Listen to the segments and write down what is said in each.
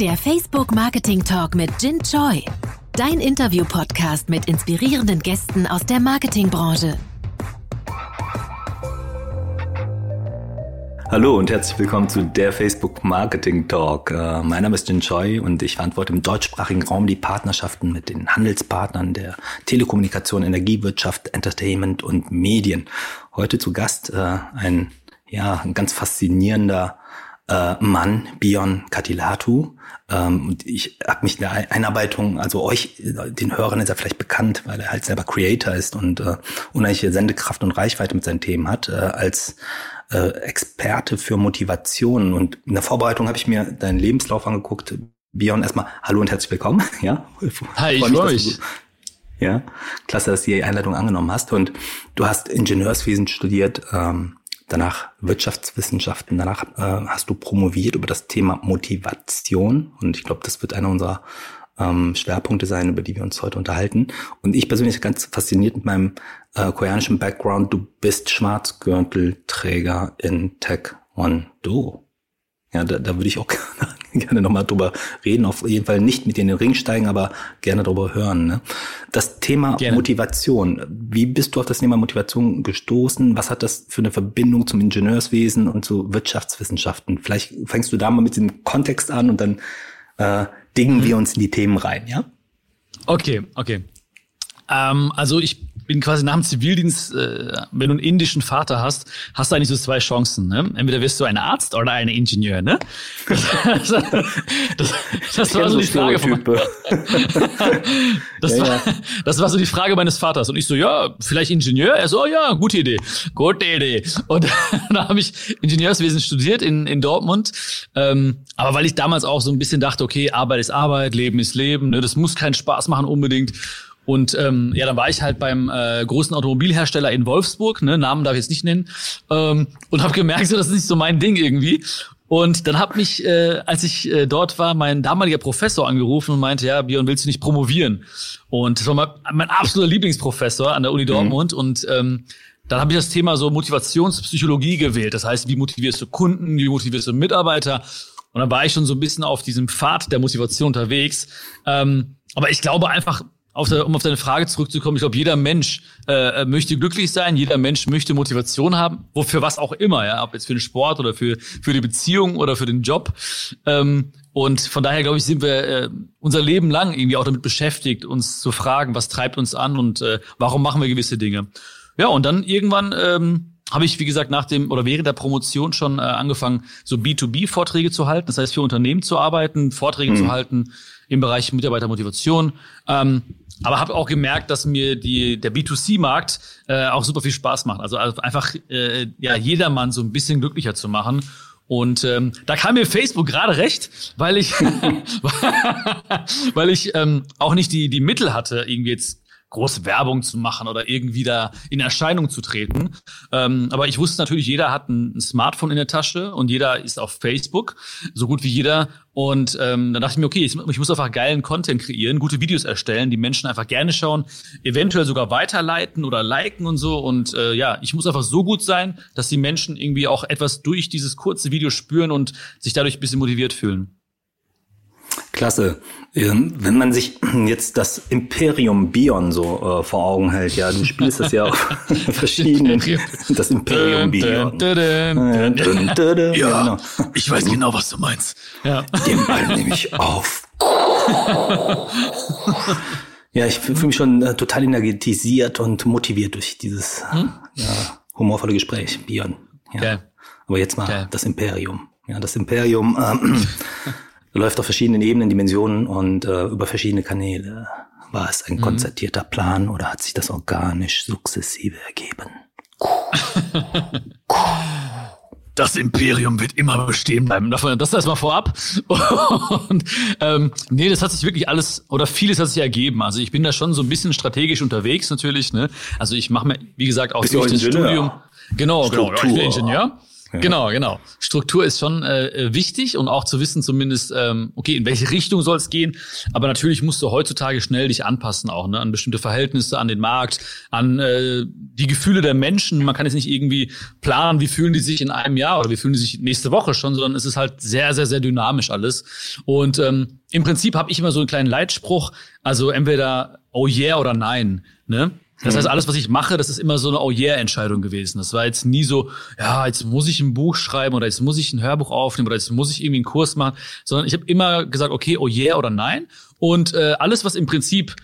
Der Facebook Marketing Talk mit Jin Choi. Dein Interview-Podcast mit inspirierenden Gästen aus der Marketingbranche. Hallo und herzlich willkommen zu der Facebook Marketing Talk. Äh, mein Name ist Jin Choi und ich verantworte im deutschsprachigen Raum die Partnerschaften mit den Handelspartnern der Telekommunikation, Energiewirtschaft, Entertainment und Medien. Heute zu Gast äh, ein ja ein ganz faszinierender äh, Mann, Bion Katilatu. Ähm, und ich habe mich in der Einarbeitung, also euch, den Hörern ist er vielleicht bekannt, weil er halt selber Creator ist und äh, unheimliche Sendekraft und Reichweite mit seinen Themen hat, äh, als äh, Experte für Motivation. Und in der Vorbereitung habe ich mir deinen Lebenslauf angeguckt. Bion, erstmal hallo und herzlich willkommen. Ja, Hi, ich freue mich. Ja, klasse, dass du die Einladung angenommen hast. Und du hast Ingenieurswesen studiert, ähm, danach Wirtschaftswissenschaften, danach äh, hast du promoviert über das Thema Motivation und ich glaube, das wird einer unserer ähm, Schwerpunkte sein, über die wir uns heute unterhalten. Und ich persönlich ganz fasziniert mit meinem äh, koreanischen Background. Du bist Schwarzgürtelträger in Taekwondo. Ja, da, da würde ich auch gerne nochmal drüber reden. Auf jeden Fall nicht mit dir in den Ring steigen, aber gerne drüber hören. Ne? Das Thema gerne. Motivation. Wie bist du auf das Thema Motivation gestoßen? Was hat das für eine Verbindung zum Ingenieurswesen und zu Wirtschaftswissenschaften? Vielleicht fängst du da mal mit dem Kontext an und dann äh, dingen mhm. wir uns in die Themen rein, ja? Okay, okay. Ähm, also ich bin quasi nach dem Zivildienst, äh, wenn du einen indischen Vater hast, hast du eigentlich so zwei Chancen. Ne? Entweder wirst du ein Arzt oder ein Ingenieur. Ne? Das, das, das war so die Frage. Von, das, ja, war, das war so die Frage meines Vaters. Und ich so, ja, vielleicht Ingenieur? Er so, oh, ja, gute Idee. Gute Idee. Und dann habe ich Ingenieurswesen studiert in, in Dortmund. Ähm, aber weil ich damals auch so ein bisschen dachte, okay, Arbeit ist Arbeit, Leben ist Leben. Ne? Das muss keinen Spaß machen unbedingt. Und ähm, ja, dann war ich halt beim äh, großen Automobilhersteller in Wolfsburg, ne, Namen darf ich jetzt nicht nennen, ähm, und habe gemerkt, so, das ist nicht so mein Ding irgendwie. Und dann hat mich, äh, als ich äh, dort war, mein damaliger Professor angerufen und meinte, ja, Björn, willst du nicht promovieren? Und das war mein, mein absoluter Lieblingsprofessor an der Uni mhm. Dortmund. Mhm. Und ähm, dann habe ich das Thema so Motivationspsychologie gewählt. Das heißt, wie motivierst du Kunden, wie motivierst du Mitarbeiter? Und dann war ich schon so ein bisschen auf diesem Pfad der Motivation unterwegs. Ähm, aber ich glaube einfach, auf der, um auf deine Frage zurückzukommen, ich glaube, jeder Mensch äh, möchte glücklich sein, jeder Mensch möchte Motivation haben, wofür was auch immer, ja, ob jetzt für den Sport oder für, für die Beziehung oder für den Job. Ähm, und von daher, glaube ich, sind wir äh, unser Leben lang irgendwie auch damit beschäftigt, uns zu fragen, was treibt uns an und äh, warum machen wir gewisse Dinge. Ja, und dann irgendwann ähm, habe ich, wie gesagt, nach dem oder während der Promotion schon äh, angefangen, so B2B-Vorträge zu halten, das heißt für Unternehmen zu arbeiten, Vorträge mhm. zu halten im Bereich Mitarbeitermotivation. Ähm, aber habe auch gemerkt, dass mir die, der B2C-Markt äh, auch super viel Spaß macht. Also, also einfach äh, ja jedermann so ein bisschen glücklicher zu machen. Und ähm, da kam mir Facebook gerade recht, weil ich, weil ich ähm, auch nicht die, die Mittel hatte, irgendwie jetzt große Werbung zu machen oder irgendwie da in Erscheinung zu treten. Ähm, aber ich wusste natürlich, jeder hat ein, ein, Smartphone in der Tasche und jeder ist auf Facebook, so gut wie jeder. Und ähm, dann dachte ich mir, okay, ich, ich muss einfach geilen Content kreieren, gute Videos erstellen, die Menschen einfach gerne schauen, eventuell sogar weiterleiten oder liken und so. Und äh, ja, ich muss einfach so gut sein, dass die Menschen irgendwie auch etwas durch dieses kurze Video spüren und sich dadurch ein bisschen motiviert fühlen. Klasse. Ähm, wenn man sich jetzt das Imperium Bion so äh, vor Augen hält, ja, du spielst das ja auf verschiedenen, das Imperium Bion. Ja, ich weiß genau, was du meinst. Ja. Den Ball nehme ich auf. ja, ich fühle mich schon äh, total energetisiert und motiviert durch dieses hm? ja, humorvolle Gespräch, Bion. Ja. Okay. Aber jetzt mal okay. das Imperium. Ja, das Imperium. Ähm, läuft auf verschiedenen Ebenen, Dimensionen und äh, über verschiedene Kanäle. War es ein mhm. konzertierter Plan oder hat sich das organisch sukzessive ergeben? das Imperium wird immer bestehen bleiben. Das erstmal vorab. Und ähm, nee, das hat sich wirklich alles oder vieles hat sich ergeben. Also ich bin da schon so ein bisschen strategisch unterwegs natürlich. Ne? Also ich mache mir, wie gesagt, auch durch das Studium. Genau, genau. Ja, ich bin Ingenieur. Genau, genau. Struktur ist schon äh, wichtig und auch zu wissen zumindest, ähm, okay, in welche Richtung soll es gehen. Aber natürlich musst du heutzutage schnell dich anpassen auch ne, an bestimmte Verhältnisse, an den Markt, an äh, die Gefühle der Menschen. Man kann jetzt nicht irgendwie planen, wie fühlen die sich in einem Jahr oder wie fühlen die sich nächste Woche schon, sondern es ist halt sehr, sehr, sehr dynamisch alles. Und ähm, im Prinzip habe ich immer so einen kleinen Leitspruch, also entweder oh yeah oder nein. Ne? Das heißt, mhm. alles, was ich mache, das ist immer so eine Oh yeah-Entscheidung gewesen. Das war jetzt nie so, ja, jetzt muss ich ein Buch schreiben oder jetzt muss ich ein Hörbuch aufnehmen oder jetzt muss ich irgendwie einen Kurs machen, sondern ich habe immer gesagt, okay, oh yeah oder nein. Und äh, alles, was im Prinzip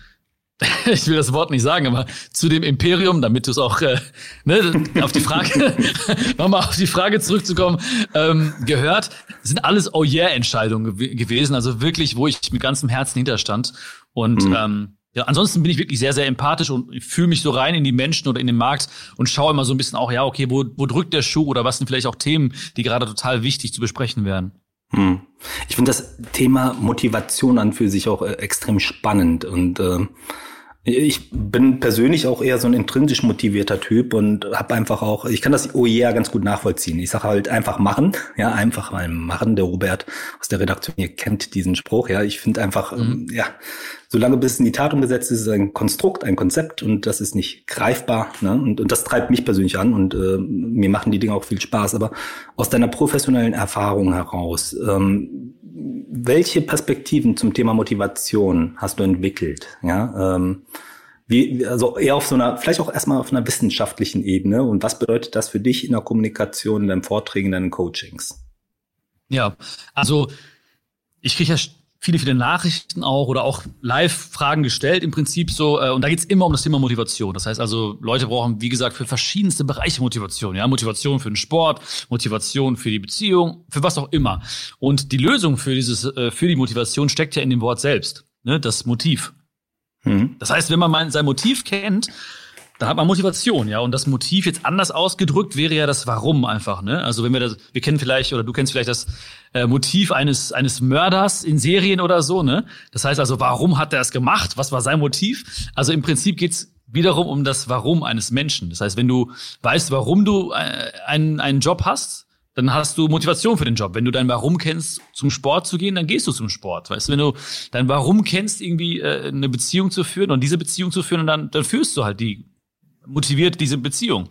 ich will das Wort nicht sagen, aber zu dem Imperium, damit du es auch äh, ne, auf die Frage, nochmal auf die Frage zurückzukommen, ähm, gehört, sind alles Oh yeah Entscheidungen gew gewesen, also wirklich, wo ich mit ganzem Herzen hinterstand und mhm. ähm, ja, ansonsten bin ich wirklich sehr, sehr empathisch und fühle mich so rein in die Menschen oder in den Markt und schaue immer so ein bisschen auch, ja, okay, wo, wo drückt der Schuh oder was sind vielleicht auch Themen, die gerade total wichtig zu besprechen werden. Hm. Ich finde das Thema Motivation an für sich auch äh, extrem spannend und äh, ich bin persönlich auch eher so ein intrinsisch motivierter Typ und habe einfach auch, ich kann das OER yeah ganz gut nachvollziehen. Ich sage halt einfach machen, ja, einfach mal machen. Der Robert aus der Redaktion hier kennt diesen Spruch, ja. Ich finde einfach, mhm. ja, solange bis in die Tat umgesetzt ist, ist es ein Konstrukt, ein Konzept und das ist nicht greifbar. Ne? Und, und das treibt mich persönlich an und äh, mir machen die Dinge auch viel Spaß. Aber aus deiner professionellen Erfahrung heraus, ähm, welche Perspektiven zum Thema Motivation hast du entwickelt? Ja, ähm, wie, also eher auf so einer, vielleicht auch erstmal auf einer wissenschaftlichen Ebene. Und was bedeutet das für dich in der Kommunikation, in deinen Vorträgen, in deinen Coachings? Ja, also ich kriege ja viele, viele Nachrichten auch oder auch Live-Fragen gestellt im Prinzip so. Äh, und da geht's immer um das Thema Motivation. Das heißt also, Leute brauchen, wie gesagt, für verschiedenste Bereiche Motivation. Ja, Motivation für den Sport, Motivation für die Beziehung, für was auch immer. Und die Lösung für dieses, äh, für die Motivation steckt ja in dem Wort selbst. Ne? Das Motiv. Mhm. Das heißt, wenn man sein Motiv kennt, da hat man Motivation, ja. Und das Motiv jetzt anders ausgedrückt wäre ja das Warum einfach, ne? Also wenn wir das, wir kennen vielleicht oder du kennst vielleicht das äh, Motiv eines eines Mörders in Serien oder so, ne? Das heißt also, warum hat er es gemacht? Was war sein Motiv? Also im Prinzip geht's wiederum um das Warum eines Menschen. Das heißt, wenn du weißt, warum du äh, einen einen Job hast, dann hast du Motivation für den Job. Wenn du dein Warum kennst, zum Sport zu gehen, dann gehst du zum Sport. Weißt du, wenn du dein Warum kennst, irgendwie äh, eine Beziehung zu führen und diese Beziehung zu führen, dann, dann führst du halt die motiviert diese Beziehung.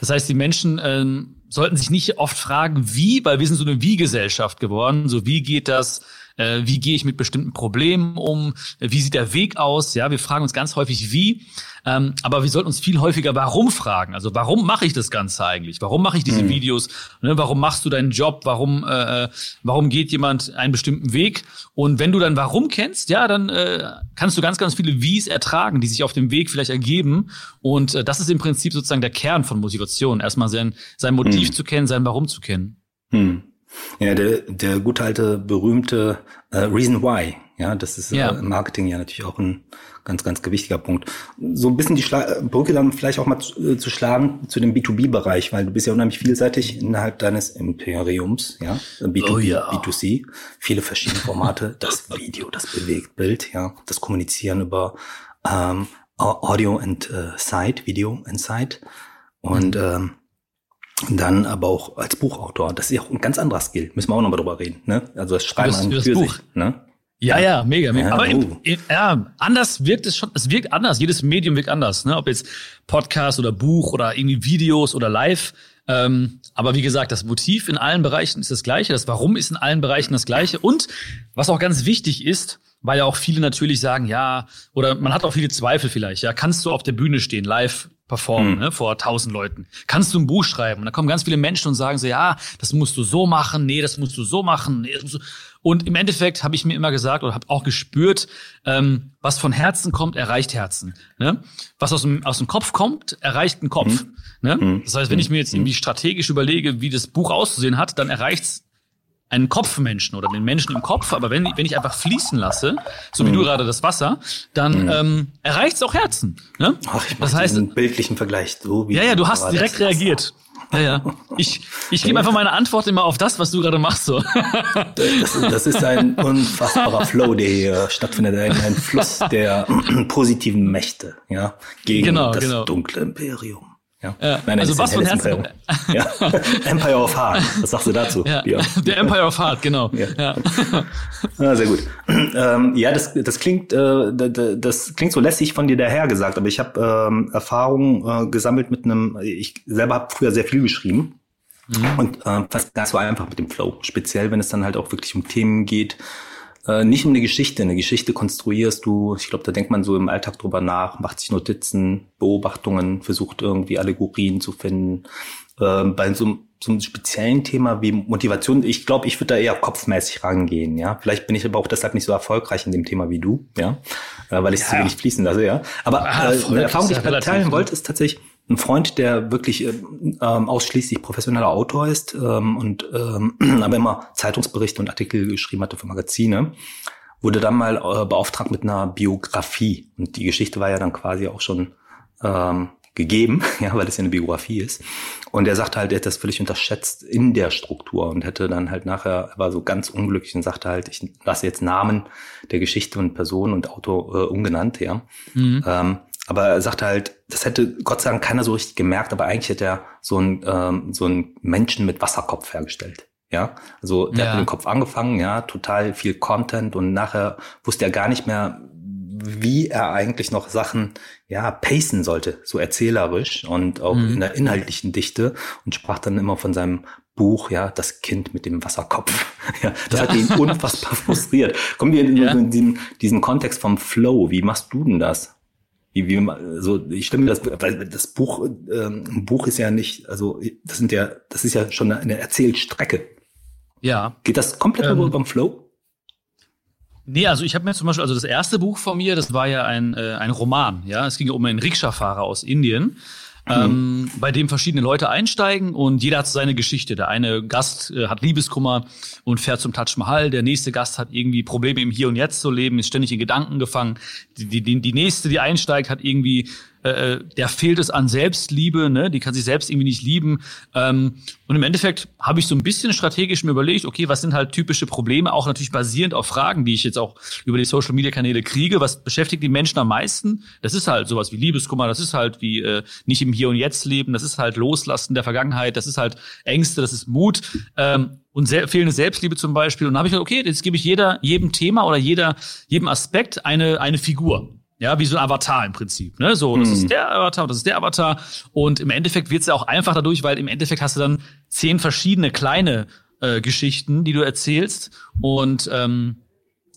Das heißt, die Menschen ähm, sollten sich nicht oft fragen, wie, weil wir sind so eine Wie-Gesellschaft geworden. So, wie geht das? Äh, wie gehe ich mit bestimmten Problemen um? Wie sieht der Weg aus? Ja, wir fragen uns ganz häufig wie, ähm, aber wir sollten uns viel häufiger warum fragen. Also warum mache ich das Ganze eigentlich? Warum mache ich diese mhm. Videos? Ne, warum machst du deinen Job? Warum, äh, warum geht jemand einen bestimmten Weg? Und wenn du dann warum kennst, ja, dann äh, kannst du ganz, ganz viele Wies ertragen, die sich auf dem Weg vielleicht ergeben. Und äh, das ist im Prinzip sozusagen der Kern von Motivation. Erstmal sein, sein Motiv mhm. zu kennen, sein Warum zu kennen. Mhm. Ja, der, der gute alte berühmte äh, Reason Why. Ja, das ist ja. Äh, im Marketing ja natürlich auch ein ganz, ganz gewichtiger Punkt. So ein bisschen die Schla Brücke dann vielleicht auch mal zu, äh, zu schlagen zu dem B2B-Bereich, weil du bist ja unheimlich vielseitig innerhalb deines Imperiums, ja, B2B, oh ja. B2C, viele verschiedene Formate, das Video, das Bewegtbild, ja, das Kommunizieren über ähm, Audio and äh, Sight, Video and Sight und mhm. ähm, dann aber auch als Buchautor. Das ist ja auch ein ganz anderer Skill. Müssen wir auch nochmal drüber reden. Ne? Also das Schreiben an für Buch. sich. Ne? Ja, ja, mega, mega. Ja, aber oh. im, ja, anders wirkt es schon, es wirkt anders. Jedes Medium wirkt anders. Ne? Ob jetzt Podcast oder Buch oder irgendwie Videos oder Live. Ähm, aber wie gesagt, das Motiv in allen Bereichen ist das gleiche. Das Warum ist in allen Bereichen das gleiche. Und was auch ganz wichtig ist, weil ja auch viele natürlich sagen, ja, oder man hat auch viele Zweifel vielleicht, ja, kannst du auf der Bühne stehen, live performen, mhm. ne, vor tausend Leuten. Kannst du ein Buch schreiben? Und da kommen ganz viele Menschen und sagen so, ja, das musst du so machen, nee, das musst du so machen. Nee, du... Und im Endeffekt habe ich mir immer gesagt oder habe auch gespürt, ähm, was von Herzen kommt, erreicht Herzen. Ne? Was aus dem, aus dem Kopf kommt, erreicht den Kopf. Mhm. Ne? Mhm. Das heißt, wenn ich mir jetzt irgendwie strategisch überlege, wie das Buch auszusehen hat, dann erreicht's einen Kopfmenschen oder den Menschen im Kopf, aber wenn, wenn ich einfach fließen lasse, so wie mhm. du gerade das Wasser, dann mhm. ähm, erreicht es auch Herzen. Ne? Ach, ich das heißt, einen bildlichen Vergleich. So wie ja, ja, du hast direkt reagiert. Ja, ja. Ich, ich gebe einfach meine Antwort immer auf das, was du gerade machst. So. Das, das ist ein unfassbarer Flow, der hier stattfindet, ein, ein Fluss der positiven Mächte, ja, gegen genau, das genau. dunkle Imperium. Ja. ja. Nein, also was von Herzen. Ja. Empire of Heart. Was sagst du dazu? Ja. Der Empire of Heart, genau. Ja, ja. ja sehr gut. Ähm, ja, das, das klingt, äh, das klingt so lässig von dir daher gesagt, aber ich habe ähm, Erfahrungen äh, gesammelt mit einem. Ich selber habe früher sehr viel geschrieben. Mhm. Und äh, fast gar so einfach mit dem Flow. Speziell, wenn es dann halt auch wirklich um Themen geht, äh, nicht um eine Geschichte. Eine Geschichte konstruierst du, ich glaube, da denkt man so im Alltag drüber nach, macht sich Notizen, Beobachtungen, versucht irgendwie Allegorien zu finden. Äh, bei so, so einem speziellen Thema wie Motivation, ich glaube, ich würde da eher kopfmäßig rangehen, ja. Vielleicht bin ich aber auch deshalb nicht so erfolgreich in dem Thema wie du, ja, äh, weil ich es ja. zu wenig fließen lasse, ja. Aber ah, äh, eine Erfahrung, die ich teilen wollte, ist tatsächlich, ein Freund, der wirklich äh, ähm, ausschließlich professioneller Autor ist ähm, und ähm, aber immer Zeitungsberichte und Artikel geschrieben hatte für Magazine, wurde dann mal äh, beauftragt mit einer Biografie. Und die Geschichte war ja dann quasi auch schon ähm, gegeben, ja, weil es ja eine Biografie ist. Und er sagte halt, er hätte das völlig unterschätzt in der Struktur und hätte dann halt nachher, er war so ganz unglücklich und sagte halt, ich lasse jetzt Namen der Geschichte und Person und Autor äh, ungenannt, ja. Mhm. Ähm, aber er sagte halt, das hätte Gott sei Dank keiner so richtig gemerkt, aber eigentlich hätte er so einen, ähm, so einen Menschen mit Wasserkopf hergestellt. Ja, also der ja. hat mit dem Kopf angefangen, ja, total viel Content und nachher wusste er gar nicht mehr, wie er eigentlich noch Sachen, ja, pacen sollte, so erzählerisch und auch mhm. in der inhaltlichen Dichte und sprach dann immer von seinem Buch, ja, das Kind mit dem Wasserkopf. Ja, das ja. hat ihn unfassbar frustriert. Kommen wir in, ja. in diesen, diesen Kontext vom Flow. Wie machst du denn das? Wie, wie so ich stimme das weil das Buch ähm, ein Buch ist ja nicht also das sind ja das ist ja schon eine Erzählstrecke. Ja. Geht das komplett ähm, beim Flow? Nee, also ich habe mir zum Beispiel, also das erste Buch von mir, das war ja ein, äh, ein Roman, ja. Es ging um einen Rikscha-Fahrer aus Indien ähm, bei dem verschiedene Leute einsteigen und jeder hat seine Geschichte. Der eine Gast äh, hat Liebeskummer und fährt zum Taj Mahal. Der nächste Gast hat irgendwie Probleme im Hier und Jetzt zu leben, ist ständig in Gedanken gefangen. Die, die, die nächste, die einsteigt, hat irgendwie äh, der fehlt es an Selbstliebe, ne? die kann sich selbst irgendwie nicht lieben. Ähm, und im Endeffekt habe ich so ein bisschen strategisch mir überlegt, okay, was sind halt typische Probleme, auch natürlich basierend auf Fragen, die ich jetzt auch über die Social-Media-Kanäle kriege. Was beschäftigt die Menschen am meisten? Das ist halt sowas wie Liebeskummer, das ist halt wie äh, nicht im Hier und Jetzt leben, das ist halt Loslassen der Vergangenheit, das ist halt Ängste, das ist Mut. Ähm, und sehr, fehlende Selbstliebe zum Beispiel. Und dann habe ich gesagt, okay, jetzt gebe ich jeder, jedem Thema oder jeder, jedem Aspekt eine, eine Figur. Ja, wie so ein Avatar im Prinzip. Ne? So, das hm. ist der Avatar, das ist der Avatar. Und im Endeffekt wird es ja auch einfach dadurch, weil im Endeffekt hast du dann zehn verschiedene kleine äh, Geschichten, die du erzählst. Und ähm,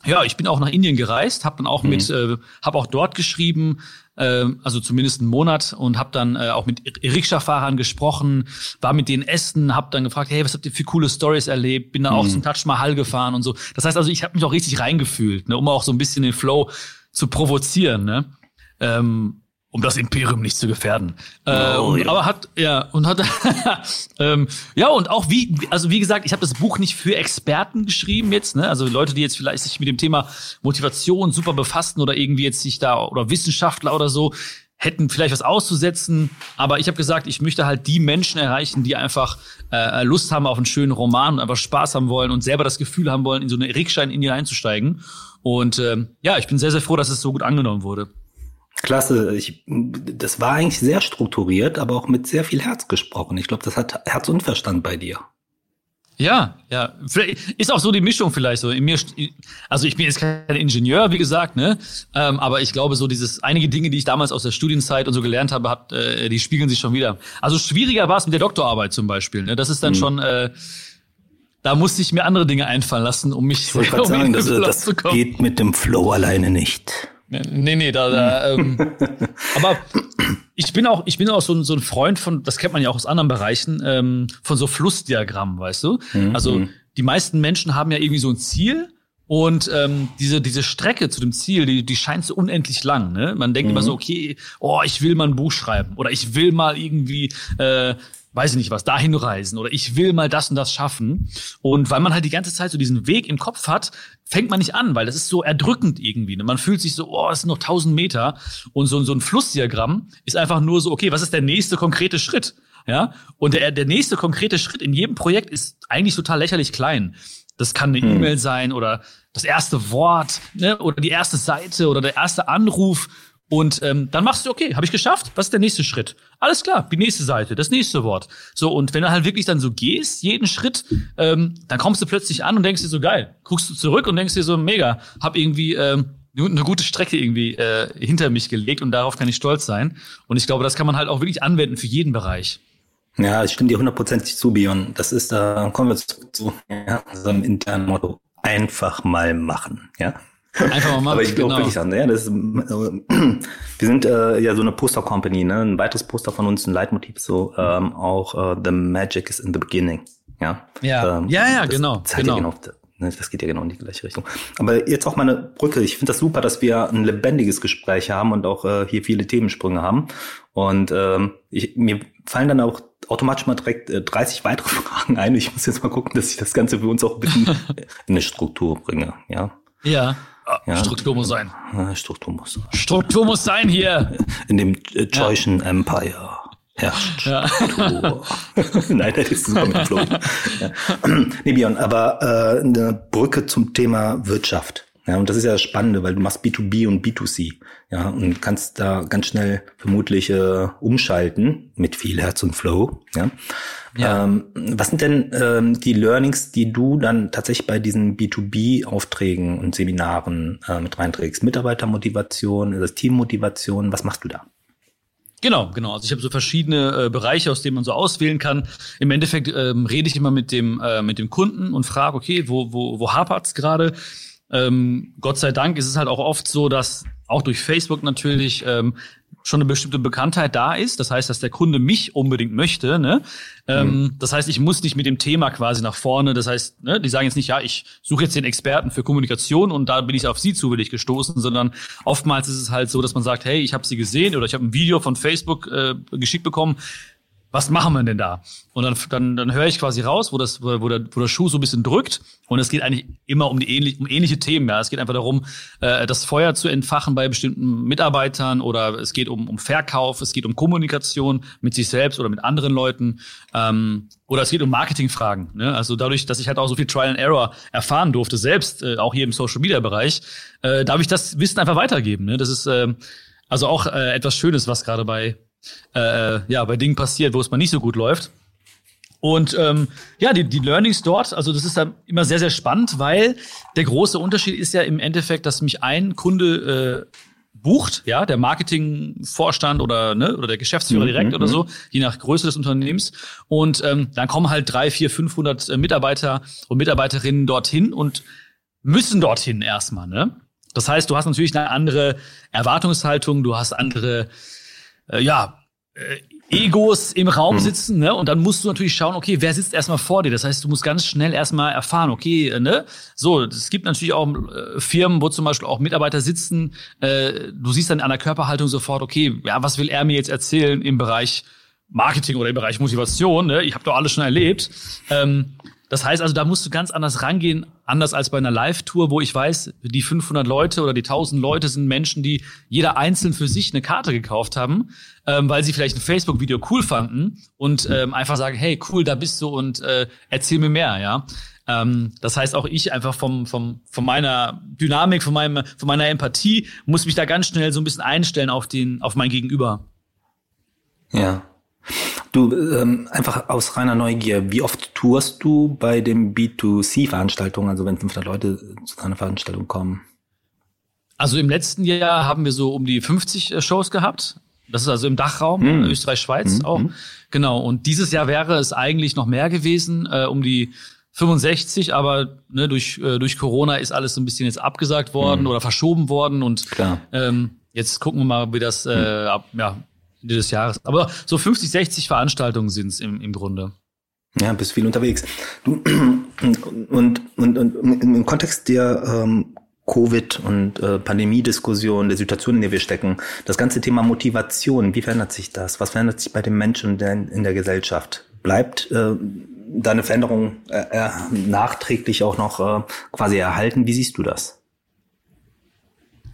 ja, ich bin auch nach Indien gereist, habe dann auch mhm. mit, äh, habe auch dort geschrieben, äh, also zumindest einen Monat und habe dann äh, auch mit Rikscha-Fahrern gesprochen, war mit denen essen, habe dann gefragt, hey, was habt ihr für coole Stories erlebt? Bin dann mhm. auch zum Taj Mahal gefahren und so. Das heißt also, ich habe mich auch richtig reingefühlt, ne, um auch so ein bisschen den Flow zu provozieren, ne? Ähm, um das Imperium nicht zu gefährden. Äh, oh, und, ja. Aber hat ja und hat ähm, ja und auch wie also wie gesagt, ich habe das Buch nicht für Experten geschrieben jetzt, ne? Also Leute, die jetzt vielleicht sich mit dem Thema Motivation super befassen oder irgendwie jetzt sich da oder Wissenschaftler oder so hätten vielleicht was auszusetzen, aber ich habe gesagt, ich möchte halt die Menschen erreichen, die einfach äh, Lust haben auf einen schönen Roman und einfach Spaß haben wollen und selber das Gefühl haben wollen, in so eine Rikscha in Indien einzusteigen. Und ähm, ja, ich bin sehr, sehr froh, dass es so gut angenommen wurde. Klasse. Ich, das war eigentlich sehr strukturiert, aber auch mit sehr viel Herz gesprochen. Ich glaube, das hat Herz und Verstand bei dir. Ja, ja. Ist auch so die Mischung vielleicht so. In mir, also ich bin jetzt kein Ingenieur, wie gesagt, ne? Ähm, aber ich glaube, so dieses einige Dinge, die ich damals aus der Studienzeit und so gelernt habe, hat, äh, die spiegeln sich schon wieder. Also schwieriger war es mit der Doktorarbeit zum Beispiel. Ne? Das ist dann mhm. schon. Äh, da musste ich mir andere Dinge einfallen lassen, um mich ich um sagen, das, das zu kommen. geht mit dem Flow alleine nicht. Nee, nee, da, da ähm, aber ich bin auch, ich bin auch so ein, so ein Freund von, das kennt man ja auch aus anderen Bereichen, ähm, von so Flussdiagrammen, weißt du? Mhm. Also die meisten Menschen haben ja irgendwie so ein Ziel und ähm, diese, diese Strecke zu dem Ziel, die, die scheint so unendlich lang. Ne? Man denkt mhm. immer so, okay, oh, ich will mal ein Buch schreiben oder ich will mal irgendwie äh, weiß ich nicht was, dahin reisen oder ich will mal das und das schaffen. Und weil man halt die ganze Zeit so diesen Weg im Kopf hat, fängt man nicht an, weil das ist so erdrückend irgendwie. Ne? Man fühlt sich so, oh, es sind noch tausend Meter. Und so, so ein Flussdiagramm ist einfach nur so, okay, was ist der nächste konkrete Schritt? Ja, und der, der nächste konkrete Schritt in jedem Projekt ist eigentlich total lächerlich klein. Das kann eine hm. E-Mail sein oder das erste Wort ne? oder die erste Seite oder der erste Anruf Und ähm, dann machst du, okay, habe ich geschafft, was ist der nächste Schritt? Alles klar, die nächste Seite, das nächste Wort. So, und wenn du halt wirklich dann so gehst, jeden Schritt, ähm, dann kommst du plötzlich an und denkst dir so, geil, guckst du zurück und denkst dir so, mega, hab irgendwie ähm, eine gute Strecke irgendwie äh, hinter mich gelegt und darauf kann ich stolz sein. Und ich glaube, das kann man halt auch wirklich anwenden für jeden Bereich. Ja, ich stimme dir hundertprozentig zu, Bion. Das ist, da äh, kommen wir zu, zu ja, unserem internen Motto. Einfach mal machen, ja. Einfach mal machen. Aber ich glaube genau. wirklich an, ja, das ist, äh, wir sind äh, ja so eine Poster-Company, ne? Ein weiteres Poster von uns, ein Leitmotiv, so ähm, auch äh, The Magic is in the beginning. Ja, ja, ähm, ja, ja genau. genau. Ja genau Ne, das geht ja genau in die gleiche Richtung. Aber jetzt auch mal eine Brücke. Ich finde das super, dass wir ein lebendiges Gespräch haben und auch äh, hier viele Themensprünge haben. Und ähm, ich, mir fallen dann auch automatisch mal direkt äh, 30 weitere Fragen ein. Ich muss jetzt mal gucken, dass ich das Ganze für uns auch ein bisschen in eine Struktur bringe. Ja. Ja. Ja, Struktur muss sein. Struktur muss sein. Struktur muss sein hier. In dem äh, Joyschen ja. Empire. Ja. ja. Nein, das ist super Flo. Ja. Nee, Björn, aber äh, eine Brücke zum Thema Wirtschaft. Ja, und das ist ja das Spannende, weil du machst B2B und B2C. Ja, und kannst da ganz schnell vermutlich äh, umschalten mit viel Herz und Flow. Ja. ja. Ähm, was sind denn ähm, die Learnings, die du dann tatsächlich bei diesen B2B-Aufträgen und Seminaren äh, mit reinträgst? Mitarbeitermotivation, das Teammotivation, was machst du da? Genau, genau. Also ich habe so verschiedene äh, Bereiche, aus denen man so auswählen kann. Im Endeffekt ähm, rede ich immer mit dem äh, mit dem Kunden und frage, okay, wo wo wo hapert's gerade? Ähm, Gott sei Dank ist es halt auch oft so, dass auch durch Facebook natürlich ähm, schon eine bestimmte Bekanntheit da ist. Das heißt, dass der Kunde mich unbedingt möchte. Ne? Ähm, mhm. Das heißt, ich muss nicht mit dem Thema quasi nach vorne. Das heißt, ne, die sagen jetzt nicht, ja, ich suche jetzt den Experten für Kommunikation und da bin ich auf Sie zufällig gestoßen, sondern oftmals ist es halt so, dass man sagt, hey, ich habe Sie gesehen oder ich habe ein Video von Facebook äh, geschickt bekommen was machen wir denn da? Und dann, dann, dann höre ich quasi raus, wo, das, wo, der, wo der Schuh so ein bisschen drückt. Und es geht eigentlich immer um, die ähnlich, um ähnliche Themen. Ja. Es geht einfach darum, äh, das Feuer zu entfachen bei bestimmten Mitarbeitern oder es geht um, um Verkauf, es geht um Kommunikation mit sich selbst oder mit anderen Leuten. Ähm, oder es geht um Marketingfragen. Ne? Also dadurch, dass ich halt auch so viel Trial and Error erfahren durfte, selbst äh, auch hier im Social Media Bereich, äh, darf ich das Wissen einfach weitergeben. Ne? Das ist äh, also auch äh, etwas Schönes, was gerade bei äh, ja, bei Dingen passiert, wo es mal nicht so gut läuft. Und ähm, ja, die, die Learnings dort, also das ist dann immer sehr, sehr spannend, weil der große Unterschied ist ja im Endeffekt, dass mich ein Kunde äh, bucht, ja, der Marketingvorstand oder ne, oder der Geschäftsführer mhm, direkt oder mhm. so, je nach Größe des Unternehmens. Und ähm, dann kommen halt drei, vier, 500 äh, Mitarbeiter und Mitarbeiterinnen dorthin und müssen dorthin erstmal, ne? Das heißt, du hast natürlich eine andere Erwartungshaltung, du hast andere äh, ja, äh, Egos im Raum mhm. sitzen, ne? Und dann musst du natürlich schauen, okay, wer sitzt erstmal vor dir? Das heißt, du musst ganz schnell erstmal erfahren, okay, äh, ne? So, es gibt natürlich auch äh, Firmen, wo zum Beispiel auch Mitarbeiter sitzen. Äh, du siehst dann an der Körperhaltung sofort, okay, ja, was will er mir jetzt erzählen im Bereich Marketing oder im Bereich Motivation? Ne? Ich habe doch alles schon erlebt. Ähm, das heißt also, da musst du ganz anders rangehen, anders als bei einer Live-Tour, wo ich weiß, die 500 Leute oder die 1000 Leute sind Menschen, die jeder einzeln für sich eine Karte gekauft haben, ähm, weil sie vielleicht ein Facebook-Video cool fanden und ähm, einfach sagen, hey, cool, da bist du und äh, erzähl mir mehr, ja. Ähm, das heißt, auch ich einfach vom, vom, von meiner Dynamik, von, meinem, von meiner Empathie muss mich da ganz schnell so ein bisschen einstellen auf den, auf mein Gegenüber. Ja. Du, ähm, einfach aus reiner Neugier, wie oft tourst du bei dem B2C-Veranstaltungen, also wenn 500 Leute zu einer Veranstaltung kommen? Also im letzten Jahr haben wir so um die 50 äh, Shows gehabt. Das ist also im Dachraum, hm. Österreich, Schweiz hm. auch. Hm. Genau. Und dieses Jahr wäre es eigentlich noch mehr gewesen, äh, um die 65, aber ne, durch, äh, durch Corona ist alles so ein bisschen jetzt abgesagt worden hm. oder verschoben worden. Und Klar. Ähm, jetzt gucken wir mal, wie das äh, ab, ja, Ende des Jahres. Aber so 50, 60 Veranstaltungen sind es im, im Grunde. Ja, bist viel unterwegs. Du, und, und, und im Kontext der ähm, Covid- und äh, Pandemiediskussion, der Situation, in der wir stecken, das ganze Thema Motivation, wie verändert sich das? Was verändert sich bei den Menschen denn in der Gesellschaft? Bleibt äh, da eine Veränderung äh, äh, nachträglich auch noch äh, quasi erhalten? Wie siehst du das?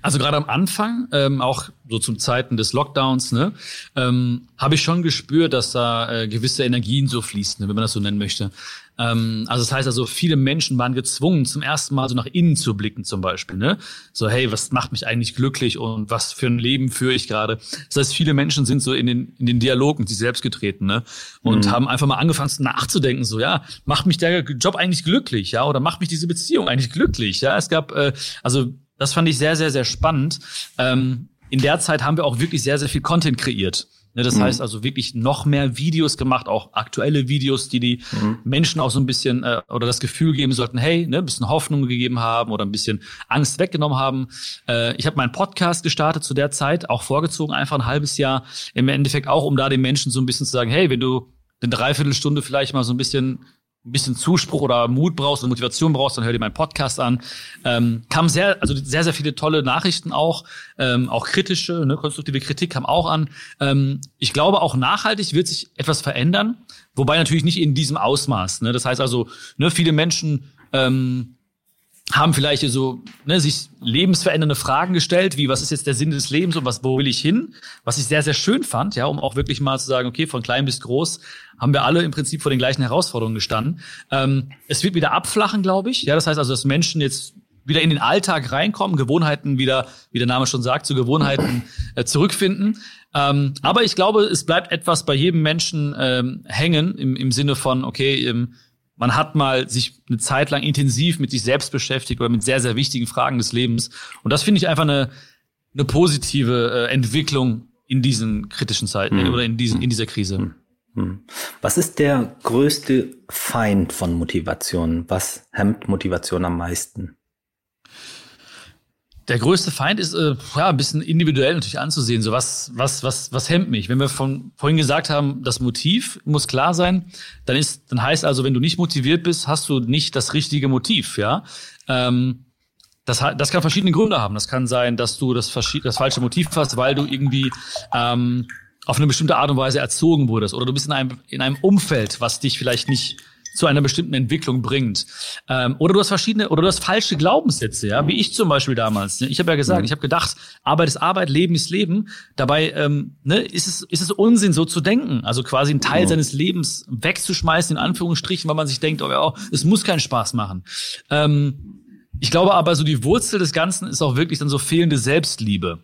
Also gerade am Anfang, ähm, auch so zum Zeiten des Lockdowns, ne, ähm, habe ich schon gespürt, dass da äh, gewisse Energien so fließen, ne, wenn man das so nennen möchte. Ähm, also das heißt also, viele Menschen waren gezwungen, zum ersten Mal so nach innen zu blicken zum Beispiel. Ne? So, hey, was macht mich eigentlich glücklich und was für ein Leben führe ich gerade? Das heißt, viele Menschen sind so in den, in den Dialog mit sich selbst getreten ne? und mhm. haben einfach mal angefangen nachzudenken, so, ja, macht mich der Job eigentlich glücklich, ja, oder macht mich diese Beziehung eigentlich glücklich? Ja, es gab, äh, also das fand ich sehr, sehr, sehr spannend. Ähm, in der Zeit haben wir auch wirklich sehr, sehr viel Content kreiert. Ne, das mhm. heißt also wirklich noch mehr Videos gemacht, auch aktuelle Videos, die die mhm. Menschen auch so ein bisschen äh, oder das Gefühl geben sollten, hey, ne, ein bisschen Hoffnung gegeben haben oder ein bisschen Angst weggenommen haben. Äh, ich habe meinen Podcast gestartet zu der Zeit, auch vorgezogen, einfach ein halbes Jahr. Im Endeffekt auch, um da den Menschen so ein bisschen zu sagen, hey, wenn du eine Dreiviertelstunde vielleicht mal so ein bisschen ein bisschen Zuspruch oder Mut brauchst und Motivation brauchst, dann hör dir meinen Podcast an. Ähm, kam sehr, also sehr, sehr viele tolle Nachrichten auch, ähm, auch kritische, ne, konstruktive Kritik kam auch an. Ähm, ich glaube, auch nachhaltig wird sich etwas verändern, wobei natürlich nicht in diesem Ausmaß. Ne? Das heißt also, ne, viele Menschen ähm, haben vielleicht so ne, sich lebensverändernde Fragen gestellt, wie was ist jetzt der Sinn des Lebens und was wo will ich hin? Was ich sehr sehr schön fand, ja, um auch wirklich mal zu sagen, okay, von klein bis groß haben wir alle im Prinzip vor den gleichen Herausforderungen gestanden. Ähm, es wird wieder abflachen, glaube ich. Ja, das heißt also, dass Menschen jetzt wieder in den Alltag reinkommen, Gewohnheiten wieder, wie der Name schon sagt, zu Gewohnheiten äh, zurückfinden. Ähm, aber ich glaube, es bleibt etwas bei jedem Menschen ähm, hängen im, im Sinne von, okay, ähm, man hat mal sich eine Zeit lang intensiv mit sich selbst beschäftigt oder mit sehr, sehr wichtigen Fragen des Lebens. Und das finde ich einfach eine, eine positive äh, Entwicklung in diesen kritischen Zeiten mhm. oder in, diesen, in dieser Krise. Mhm. mhm. Was ist der größte Feind von Motivation? Was hemmt Motivation am meisten? Der größte Feind ist äh, ja ein bisschen individuell natürlich anzusehen. So was, was, was, was hemmt mich? Wenn wir von vorhin gesagt haben, das Motiv muss klar sein, dann ist, dann heißt also, wenn du nicht motiviert bist, hast du nicht das richtige Motiv, ja. Ähm, das, das kann verschiedene Gründe haben. Das kann sein, dass du das, das falsche Motiv hast, weil du irgendwie ähm, auf eine bestimmte Art und Weise erzogen wurdest oder du bist in einem in einem Umfeld, was dich vielleicht nicht zu einer bestimmten Entwicklung bringt. Ähm, oder du hast verschiedene, oder du hast falsche Glaubenssätze, ja, wie ich zum Beispiel damals. Ne? Ich habe ja gesagt, mhm. ich habe gedacht, Arbeit ist Arbeit, Leben ist Leben. Dabei ähm, ne, ist, es, ist es Unsinn, so zu denken. Also quasi einen Teil mhm. seines Lebens wegzuschmeißen, in Anführungsstrichen, weil man sich denkt, oh ja, es muss keinen Spaß machen. Ähm, ich glaube aber, so die Wurzel des Ganzen ist auch wirklich dann so fehlende Selbstliebe.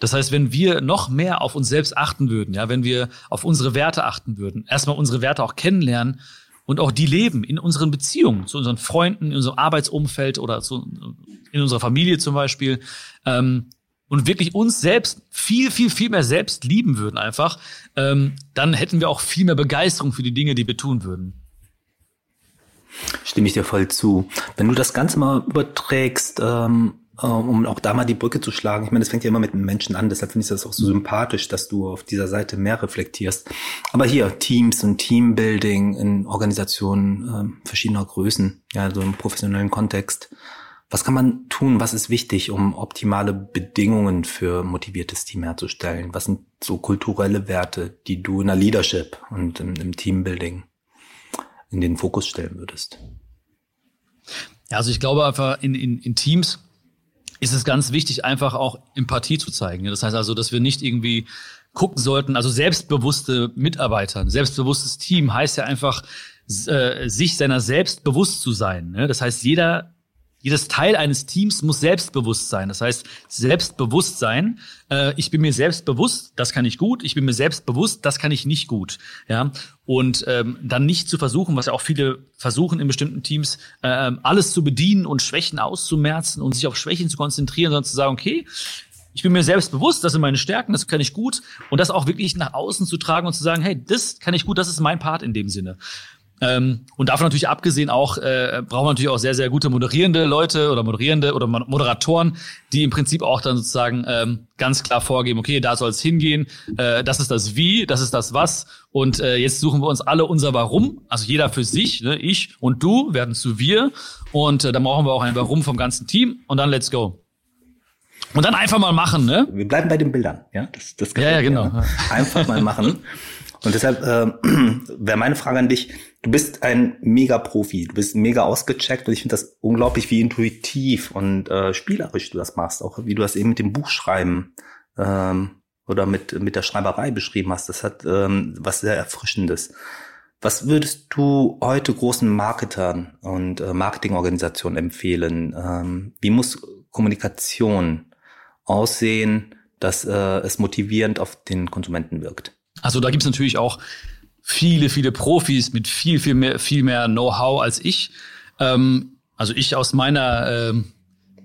Das heißt, wenn wir noch mehr auf uns selbst achten würden, ja, wenn wir auf unsere Werte achten würden, erstmal unsere Werte auch kennenlernen, und auch die leben in unseren Beziehungen zu unseren Freunden, in unserem Arbeitsumfeld oder zu, in unserer Familie zum Beispiel ähm, und wirklich uns selbst viel, viel, viel mehr selbst lieben würden einfach, ähm, dann hätten wir auch viel mehr Begeisterung für die Dinge, die wir tun würden. Stimme ich dir voll zu. Wenn du das Ganze mal überträgst ähm, äh, um auch da mal die Brücke zu schlagen. Ich meine, das fängt ja immer mit den Menschen an, deshalb finde ich das auch so sympathisch, dass du auf dieser Seite mehr reflektierst. Aber hier Teams und Teambuilding in Organisationen äh, verschiedener Größen, ja, so im professionellen Kontext. Was kann man tun? Was ist wichtig, um optimale Bedingungen für motiviertes Team herzustellen? Was sind so kulturelle Werte, die du in der Leadership und im, im Teambuilding in den Fokus stellen würdest? Ja, also ich glaube einfach in, in, in Teams ist es ganz wichtig, einfach auch Empathie zu zeigen. Das heißt also, dass wir nicht irgendwie gucken sollten, also selbstbewusste Mitarbeiter, selbstbewusstes Team heißt ja einfach, äh, sich seiner selbst bewusst zu sein. Ne? Das heißt, jeder jedes Teil eines Teams muss selbstbewusst sein. Das heißt, Selbstbewusstsein, äh, ich bin mir selbst bewusst, das kann ich gut, ich bin mir selbst bewusst, das kann ich nicht gut. Ja? Und ähm, dann nicht zu versuchen, was ja auch viele versuchen in bestimmten Teams, äh, alles zu bedienen und Schwächen auszumerzen und sich auf Schwächen zu konzentrieren, sondern zu sagen, okay, ich bin mir selbst bewusst, das sind meine Stärken, das kann ich gut und das auch wirklich nach außen zu tragen und zu sagen, hey, das kann ich gut, das ist mein Part in dem Sinne. Ähm, und davon natürlich abgesehen auch, äh, brauchen wir natürlich auch sehr, sehr gute moderierende Leute oder moderierende oder Moderatoren, die im Prinzip auch dann sozusagen ähm, ganz klar vorgeben, okay, da soll es hingehen, äh, das ist das Wie, das ist das Was und äh, jetzt suchen wir uns alle unser Warum, also jeder für sich, ne? ich und du werden zu wir und äh, dann brauchen wir auch ein Warum vom ganzen Team und dann let's go. Und dann einfach mal machen, ne? Wir bleiben bei den Bildern, ja? Das, das ja, ja, genau. Einfach mal machen. Und deshalb äh, wäre meine Frage an dich, du bist ein Mega-Profi, du bist mega ausgecheckt und ich finde das unglaublich, wie intuitiv und äh, spielerisch du das machst, auch wie du das eben mit dem Buchschreiben ähm, oder mit, mit der Schreiberei beschrieben hast. Das hat ähm, was sehr Erfrischendes. Was würdest du heute großen Marketern und äh, Marketingorganisationen empfehlen? Ähm, wie muss Kommunikation aussehen, dass äh, es motivierend auf den Konsumenten wirkt? Also da gibt's natürlich auch viele, viele Profis mit viel, viel mehr, viel mehr Know-how als ich. Ähm, also ich aus meiner ähm,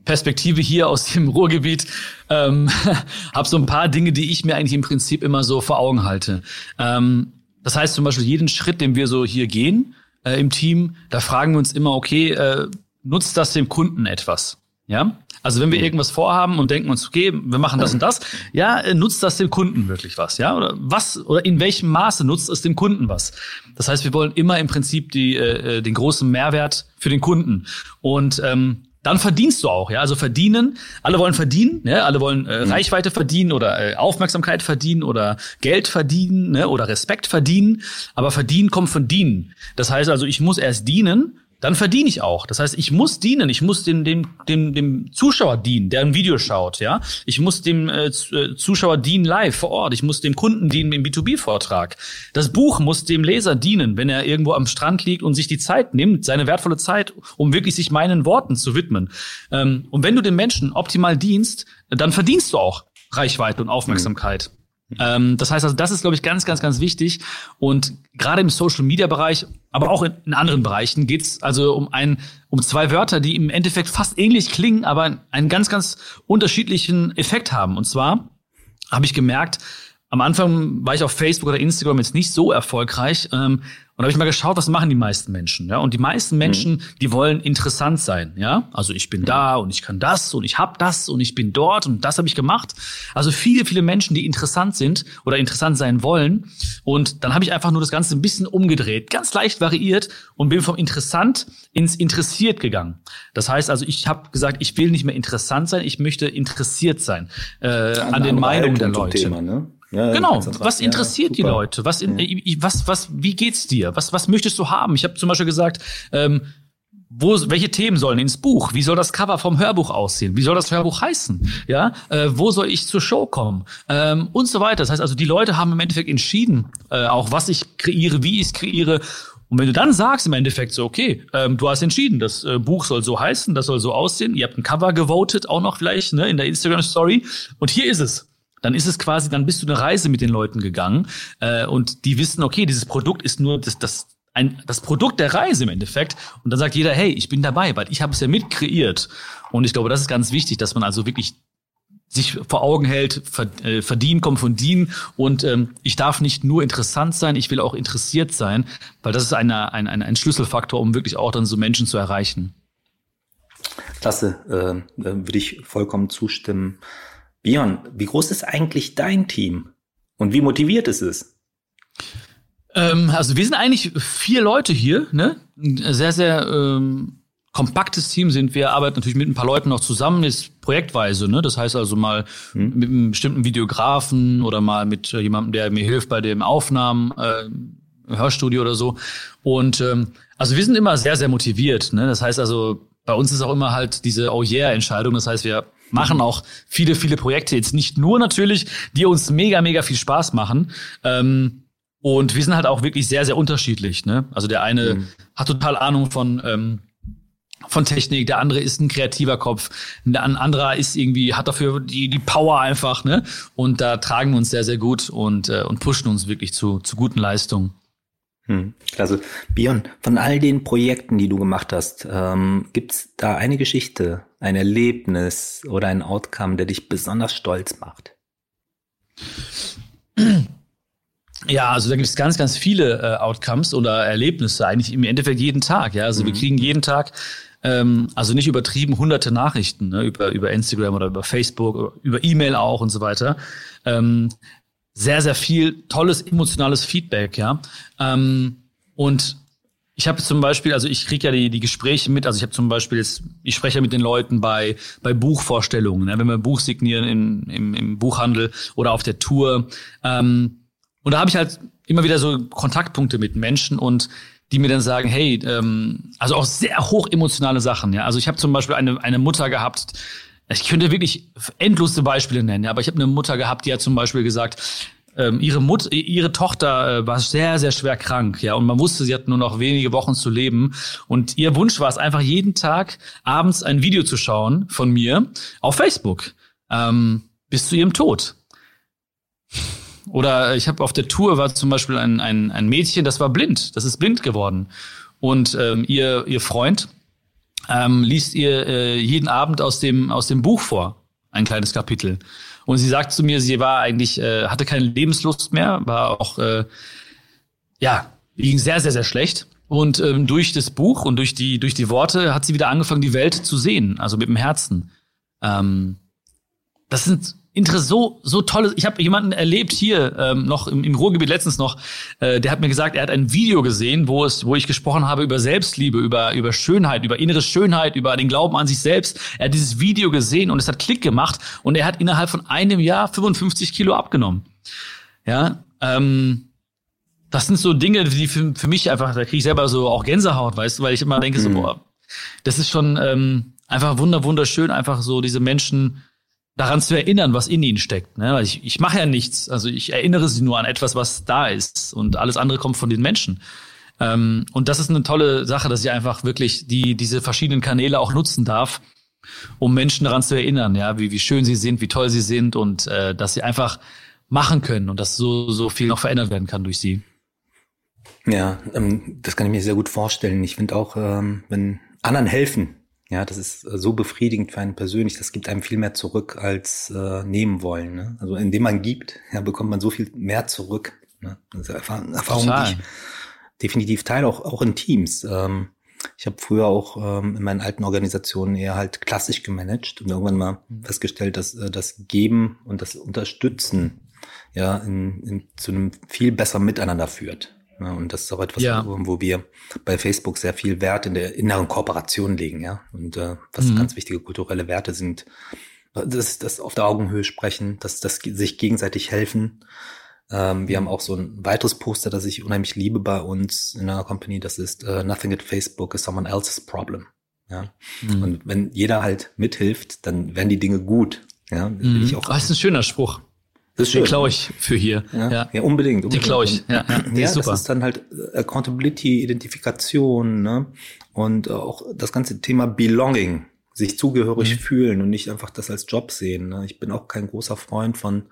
Perspektive hier aus dem Ruhrgebiet ähm, habe so ein paar Dinge, die ich mir eigentlich im Prinzip immer so vor Augen halte. Ähm, das heißt zum Beispiel jeden Schritt, den wir so hier gehen äh, im Team, da fragen wir uns immer, okay, äh, nutzt das dem Kunden etwas? Ja, also wenn wir irgendwas vorhaben und denken uns, okay, wir machen das und das, ja, äh, nutzt das dem Kunden wirklich was, ja? Oder was oder in welchem Maße nutzt es dem Kunden was? Das heißt, wir wollen immer im Prinzip die, äh, äh den großen Mehrwert für den Kunden und ähm, dann verdienst du auch, ja. Also verdienen, alle wollen verdienen, ne? alle wollen äh, mhm. Reichweite verdienen oder äh, Aufmerksamkeit verdienen oder Geld verdienen, ne? oder Respekt verdienen. Aber verdienen kommt von dienen. Das heißt also, ich muss erst dienen dann verdiene ich auch. Das heißt, ich muss dienen, ich muss dem, dem, dem, dem Zuschauer dienen, der ein Video schaut, ja. Ich muss dem äh, äh Zuschauer dienen live vor Ort, ich muss dem Kunden dienen im B2B-Vortrag. Das Buch muss dem Leser dienen, wenn er irgendwo am Strand liegt und sich die Zeit nimmt, seine wertvolle Zeit, um wirklich sich meinen Worten zu widmen. Ähm, und wenn du den Menschen optimal dienst, dann verdienst du auch Reichweite und Aufmerksamkeit. Mhm. Ähm, das heißt also, das ist, glaube ich, ganz, ganz, ganz wichtig. Und gerade im Social-Media-Bereich, aber auch in, in anderen Bereichen geht es also um ein, um zwei Wörter, die im Endeffekt fast ähnlich klingen, aber einen ganz, ganz unterschiedlichen Effekt haben. Und zwar habe ich gemerkt, am Anfang war ich auf Facebook oder Instagram jetzt nicht so erfolgreich. Ähm, und habe ich mal geschaut, was machen die meisten Menschen, ja? Und die meisten mhm. Menschen, mhm. die wollen interessant sein, ja? Also ich bin mhm. da und ich kann das und ich hab das und ich bin dort und das habe ich gemacht. Also viele, viele Menschen, die interessant sind oder interessant sein wollen. Und dann habe ich einfach nur das Ganze ein bisschen umgedreht, ganz leicht variiert und bin vom interessant ins interessiert gegangen. Das heißt also, ich habe gesagt, ich will nicht mehr interessant sein, ich möchte interessiert sein äh, ja, an den Meinungen der Leute. Thema, ne? Ja, genau. Was interessiert ja, die Leute? Was, in, was, was, wie geht's dir? Was, was möchtest du haben? Ich habe zum Beispiel gesagt, ähm, wo, welche Themen sollen ins Buch? Wie soll das Cover vom Hörbuch aussehen? Wie soll das Hörbuch heißen? Ja, äh, wo soll ich zur Show kommen? Ähm, und so weiter. Das heißt also, die Leute haben im Endeffekt entschieden, äh, auch was ich kreiere, wie ich es kreiere. Und wenn du dann sagst im Endeffekt so, okay, ähm, du hast entschieden, das äh, Buch soll so heißen, das soll so aussehen, ihr habt ein Cover gewotet, auch noch vielleicht ne, in der Instagram Story, und hier ist es dann ist es quasi, dann bist du eine Reise mit den Leuten gegangen äh, und die wissen, okay, dieses Produkt ist nur das, das, ein, das Produkt der Reise im Endeffekt. Und dann sagt jeder, hey, ich bin dabei, weil ich habe es ja mit kreiert. Und ich glaube, das ist ganz wichtig, dass man also wirklich sich vor Augen hält, äh, verdienen kommt von dienen und ähm, ich darf nicht nur interessant sein, ich will auch interessiert sein, weil das ist eine, ein, ein, ein Schlüsselfaktor, um wirklich auch dann so Menschen zu erreichen. Klasse, äh, äh würde ich vollkommen zustimmen. Björn, wie groß ist eigentlich dein Team? Und wie motiviert ist es? Ähm, also wir sind eigentlich vier Leute hier, ne? Ein sehr, sehr ähm, kompaktes Team sind wir, arbeiten natürlich mit ein paar Leuten noch zusammen, ist projektweise, ne? Das heißt also mal hm. mit einem bestimmten Videografen oder mal mit äh, jemandem, der mir hilft bei den Aufnahmen, äh, Hörstudio oder so. Und ähm, also wir sind immer sehr, sehr motiviert. Ne? Das heißt also, bei uns ist auch immer halt diese Oh yeah-Entscheidung. Das heißt, wir machen auch viele, viele Projekte. Jetzt nicht nur natürlich, die uns mega, mega viel Spaß machen. Ähm, und wir sind halt auch wirklich sehr, sehr unterschiedlich. Ne? Also der eine mhm. hat total Ahnung von ähm, von Technik, der andere ist ein kreativer Kopf, ein anderer ist irgendwie, hat dafür die, die Power einfach, ne? Und da tragen wir uns sehr, sehr gut und, äh, und pushen uns wirklich zu, zu guten Leistungen. Hm, klasse. Björn, von all den Projekten, die du gemacht hast, ähm, gibt's da eine Geschichte, ein Erlebnis oder ein Outcome, der dich besonders stolz macht? Ja, also da gibt es ganz, ganz viele äh, Outcomes oder Erlebnisse, eigentlich im Endeffekt jeden Tag. Ja, also mhm. wir kriegen jeden Tag ähm, also nicht übertrieben hunderte Nachrichten ne, über über Instagram oder über Facebook, über E-Mail auch und so weiter. Ähm, sehr, sehr viel tolles emotionales Feedback, ja. Ähm, und ich habe zum Beispiel, also ich kriege ja die, die Gespräche mit, also ich habe zum Beispiel jetzt, ich spreche ja mit den Leuten bei, bei Buchvorstellungen, ne, wenn wir ein Buch signieren in, im, im Buchhandel oder auf der Tour. Ähm, und da habe ich halt immer wieder so Kontaktpunkte mit Menschen und die mir dann sagen, hey, ähm, also auch sehr hoch emotionale Sachen, ja. Also ich habe zum Beispiel eine, eine Mutter gehabt, ich könnte wirklich endlose Beispiele nennen, aber ich habe eine Mutter gehabt, die hat zum Beispiel gesagt, ähm, ihre Mutter, ihre Tochter äh, war sehr, sehr schwer krank, ja, und man wusste, sie hat nur noch wenige Wochen zu leben. Und ihr Wunsch war es einfach jeden Tag abends ein Video zu schauen von mir auf Facebook ähm, bis zu ihrem Tod. Oder ich habe auf der Tour war zum Beispiel ein, ein, ein Mädchen, das war blind, das ist blind geworden. Und ähm, ihr, ihr Freund ähm, liest ihr äh, jeden Abend aus dem, aus dem Buch vor, ein kleines Kapitel. Und sie sagt zu mir, sie war eigentlich, äh, hatte keine Lebenslust mehr, war auch, äh, ja, ging sehr, sehr, sehr schlecht. Und ähm, durch das Buch und durch die, durch die Worte hat sie wieder angefangen, die Welt zu sehen, also mit dem Herzen. Ähm, das sind so, so tolle. Ich habe jemanden erlebt hier ähm, noch im, im Ruhrgebiet letztens noch. Äh, der hat mir gesagt, er hat ein Video gesehen, wo es, wo ich gesprochen habe über Selbstliebe, über über Schönheit, über innere Schönheit, über den Glauben an sich selbst. Er hat dieses Video gesehen und es hat Klick gemacht und er hat innerhalb von einem Jahr 55 Kilo abgenommen. Ja, ähm, das sind so Dinge, die für, für mich einfach, da kriege ich selber so auch Gänsehaut, weißt du, weil ich immer denke so, mhm. boah, das ist schon ähm, einfach wunder wunderschön, einfach so diese Menschen daran zu erinnern, was in ihnen steckt. Ne? Ich, ich mache ja nichts. Also ich erinnere sie nur an etwas, was da ist. Und alles andere kommt von den Menschen. Ähm, und das ist eine tolle Sache, dass ich einfach wirklich die, diese verschiedenen Kanäle auch nutzen darf, um Menschen daran zu erinnern, ja, wie, wie schön sie sind, wie toll sie sind und äh, dass sie einfach machen können und dass so, so viel noch verändert werden kann durch sie. Ja, ähm, das kann ich mir sehr gut vorstellen. Ich finde auch, ähm, wenn anderen helfen, ja, das ist äh, so befriedigend für einen persönlich. Das gibt einem viel mehr zurück als äh, nehmen wollen. Ne? Also indem man gibt, ja, bekommt man so viel mehr zurück. Ne? Das ist Erfahrung, Erfahrung die ich definitiv teile, auch, auch in Teams. Ähm, ich habe früher auch ähm, in meinen alten Organisationen eher halt klassisch gemanagt und irgendwann mal mhm. festgestellt, dass äh, das Geben und das Unterstützen ja in, in, zu einem viel besseren Miteinander führt. Ja, und das ist auch etwas, ja. wo wir bei Facebook sehr viel Wert in der inneren Kooperation legen, ja. Und äh, was mhm. ganz wichtige kulturelle Werte sind, das, das auf der Augenhöhe sprechen, dass das sich gegenseitig helfen. Ähm, wir haben auch so ein weiteres Poster, das ich unheimlich liebe bei uns in einer Company. Das ist uh, Nothing at Facebook is someone else's problem. Ja. Mhm. Und wenn jeder halt mithilft, dann werden die Dinge gut. Ja, mhm. ich auch. Oh, das ist ein schöner Spruch. Das. Den klaue ich für hier. Ja, ja. ja unbedingt, unbedingt. Die klaue ich. Ja, ja, ja ist super. das ist dann halt äh, Accountability, Identifikation ne? und auch das ganze Thema Belonging, sich zugehörig mhm. fühlen und nicht einfach das als Job sehen. Ne? Ich bin auch kein großer Freund von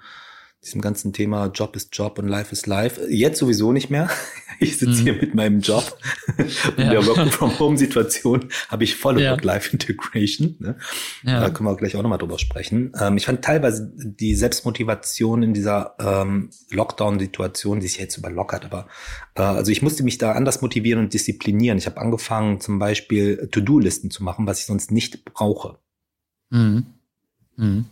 diesem ganzen Thema Job ist Job und Life ist Life. Jetzt sowieso nicht mehr. Ich sitze mhm. hier mit meinem Job. In ja. der Work-from-Home-Situation habe ich volle ja. Work-Life-Integration. Ne? Ja. Da können wir gleich auch nochmal drüber sprechen. Ähm, ich fand teilweise die Selbstmotivation in dieser ähm, Lockdown-Situation, die sich jetzt überlockert, aber äh, also ich musste mich da anders motivieren und disziplinieren. Ich habe angefangen, zum Beispiel To-Do-Listen zu machen, was ich sonst nicht brauche. Mhm. Mhm.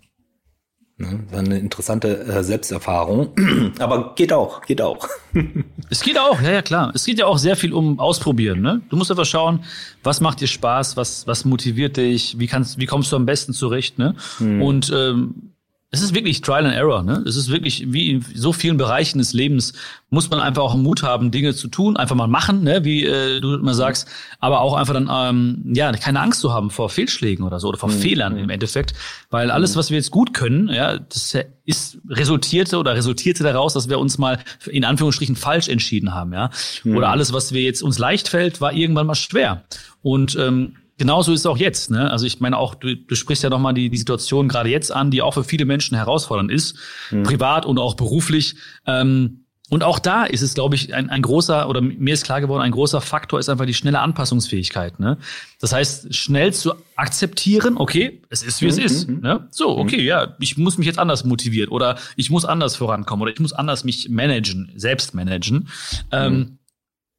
Ne? War eine interessante äh, Selbsterfahrung. Aber geht auch, geht auch. es geht auch, ja, ja, klar. Es geht ja auch sehr viel um Ausprobieren. Ne? Du musst einfach schauen, was macht dir Spaß, was, was motiviert dich, wie, kannst, wie kommst du am besten zurecht. Ne? Hm. Und ähm, es ist wirklich Trial and Error. Ne? Es ist wirklich, wie in so vielen Bereichen des Lebens, muss man einfach auch Mut haben, Dinge zu tun, einfach mal machen, ne? wie äh, du immer sagst, aber auch einfach dann ähm, ja keine Angst zu haben vor Fehlschlägen oder so oder vor mhm. Fehlern im Endeffekt, weil alles, mhm. was wir jetzt gut können, ja, das ist resultierte oder resultierte daraus, dass wir uns mal in Anführungsstrichen falsch entschieden haben, ja, mhm. oder alles, was wir jetzt uns leicht fällt, war irgendwann mal schwer und ähm, genauso ist es auch jetzt. Ne? Also ich meine auch, du, du sprichst ja nochmal die, die Situation gerade jetzt an, die auch für viele Menschen herausfordernd ist, mhm. privat und auch beruflich. Ähm, und auch da ist es, glaube ich, ein, ein großer, oder mir ist klar geworden, ein großer Faktor ist einfach die schnelle Anpassungsfähigkeit. Ne? Das heißt, schnell zu akzeptieren, okay, es ist, wie es mhm. ist. Mhm. Ne? So, okay, mhm. ja, ich muss mich jetzt anders motivieren oder ich muss anders vorankommen oder ich muss anders mich managen, selbst managen. Ähm, mhm. Ähm,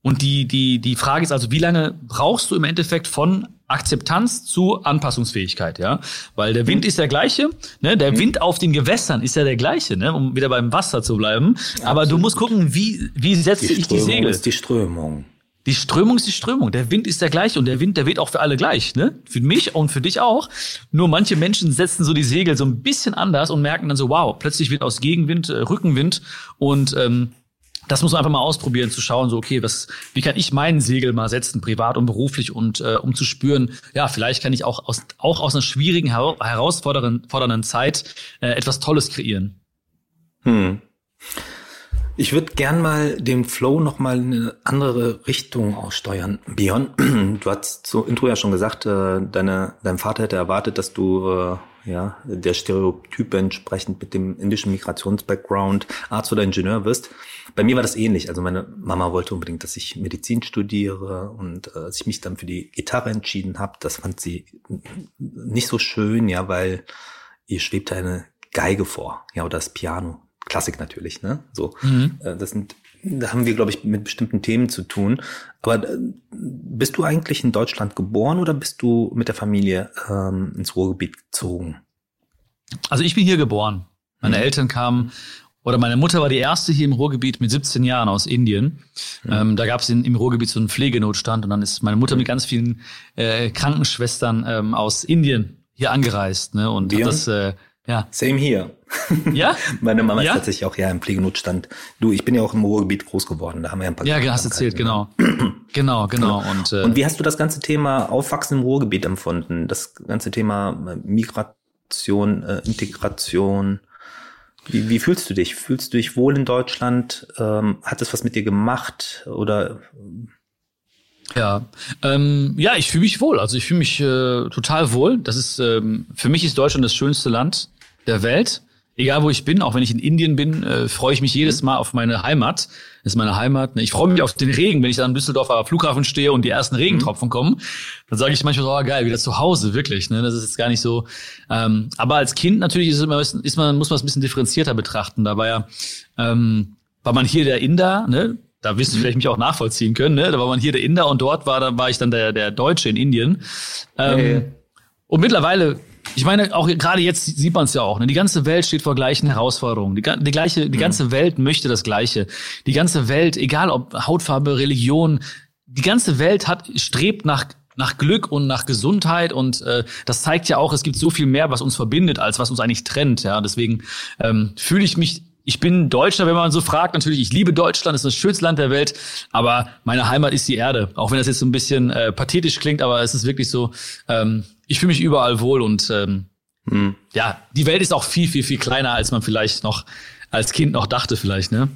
und die, die, die Frage ist also, wie lange brauchst du im Endeffekt von Akzeptanz zu Anpassungsfähigkeit, ja? Weil der Wind ist der gleiche, ne? Der mhm. Wind auf den Gewässern ist ja der gleiche, ne? Um wieder beim Wasser zu bleiben. Aber Absolut. du musst gucken, wie, wie setze ich die Segel? ist die Strömung. Die Strömung ist die Strömung. Der Wind ist der gleiche und der Wind, der weht auch für alle gleich, ne? Für mich und für dich auch. Nur manche Menschen setzen so die Segel so ein bisschen anders und merken dann so, wow, plötzlich wird aus Gegenwind äh, Rückenwind und ähm, das muss man einfach mal ausprobieren, zu schauen, so, okay, was, wie kann ich meinen Segel mal setzen, privat und beruflich, und äh, um zu spüren, ja, vielleicht kann ich auch aus, auch aus einer schwierigen, herausfordernden Zeit äh, etwas Tolles kreieren. Hm. Ich würde gern mal den Flow noch mal in eine andere Richtung aussteuern. Björn, du hast zu Intro ja schon gesagt, äh, deine, dein Vater hätte erwartet, dass du äh, ja der Stereotype entsprechend mit dem indischen Migrationsbackground Arzt oder Ingenieur wirst. Bei mir war das ähnlich. Also meine Mama wollte unbedingt, dass ich Medizin studiere und äh, als ich mich dann für die Gitarre entschieden habe, das fand sie nicht so schön, ja, weil ihr schwebte eine Geige vor, ja, oder das Piano. Klassik natürlich, ne? So, mhm. Äh, das sind, da haben wir, glaube ich, mit bestimmten Themen zu tun. Aber äh, bist du eigentlich in Deutschland geboren oder bist du mit der Familie ähm, ins Ruhrgebiet gezogen? Also ich bin hier geboren. Meine mhm. Eltern kamen oder meine Mutter war die erste hier im Ruhrgebiet mit 17 Jahren aus Indien. Mhm. Ähm, da gab es im Ruhrgebiet so einen Pflegenotstand und dann ist meine Mutter mit ganz vielen äh, Krankenschwestern ähm, aus Indien hier angereist. Ne, und hat das äh, ja. Same hier. Ja? Meine Mama ja? ist tatsächlich auch ja im Pflegenotstand. Du, ich bin ja auch im Ruhrgebiet groß geworden. Da haben wir ja ein paar Ja, hast erzählt, genau. genau, genau. Und, äh, und wie hast du das ganze Thema Aufwachsen im Ruhrgebiet empfunden? Das ganze Thema äh, Migration, äh, Integration. Wie, wie fühlst du dich? Fühlst du dich wohl in Deutschland? Ähm, hat es was mit dir gemacht? Oder ja, ähm, ja, ich fühle mich wohl. Also ich fühle mich äh, total wohl. Das ist ähm, für mich ist Deutschland das schönste Land der Welt. Egal wo ich bin, auch wenn ich in Indien bin, äh, freue ich mich jedes Mal auf meine Heimat. Das ist meine Heimat. Ne? Ich freue mich auf den Regen, wenn ich dann am Düsseldorfer Flughafen stehe und die ersten Regentropfen kommen. Dann sage ich manchmal, oh geil, wieder zu Hause, wirklich. Ne? Das ist jetzt gar nicht so. Ähm, aber als Kind natürlich ist, immer, ist man, muss man es ein bisschen differenzierter betrachten. Da war ja, ähm, war man hier der Inder, ne? da wirst du vielleicht mich auch nachvollziehen können, ne? Da war man hier der Inder und dort war, da war ich dann der, der Deutsche in Indien. Ähm, hey. Und mittlerweile, ich meine, auch gerade jetzt sieht man es ja auch, ne? Die ganze Welt steht vor gleichen Herausforderungen. Die, die gleiche, die mhm. ganze Welt möchte das Gleiche. Die ganze Welt, egal ob Hautfarbe, Religion, die ganze Welt hat, strebt nach nach Glück und nach Gesundheit und äh, das zeigt ja auch, es gibt so viel mehr, was uns verbindet, als was uns eigentlich trennt. Ja, deswegen ähm, fühle ich mich ich bin Deutscher, wenn man so fragt. Natürlich, ich liebe Deutschland, es ist das schönste Land der Welt, aber meine Heimat ist die Erde. Auch wenn das jetzt so ein bisschen äh, pathetisch klingt, aber es ist wirklich so, ähm, ich fühle mich überall wohl und ähm, hm. ja, die Welt ist auch viel, viel, viel kleiner, als man vielleicht noch als Kind noch dachte, vielleicht, ne?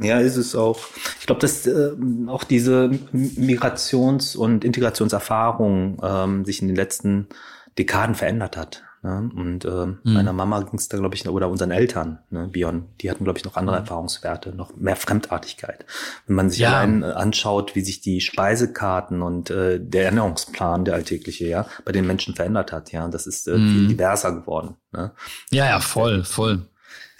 Ja, ist es auch. Ich glaube, dass äh, auch diese Migrations- und Integrationserfahrung ähm, sich in den letzten Dekaden verändert hat. Ne? Und äh, mhm. meiner Mama ging es da, glaube ich, oder unseren Eltern, ne, Bion, die hatten, glaube ich, noch andere mhm. Erfahrungswerte, noch mehr Fremdartigkeit. Wenn man sich ja. allein äh, anschaut, wie sich die Speisekarten und äh, der Ernährungsplan, der alltägliche, ja, bei den Menschen verändert hat, ja, das ist äh, mhm. viel diverser geworden. Ne? Ja, ja, voll, voll.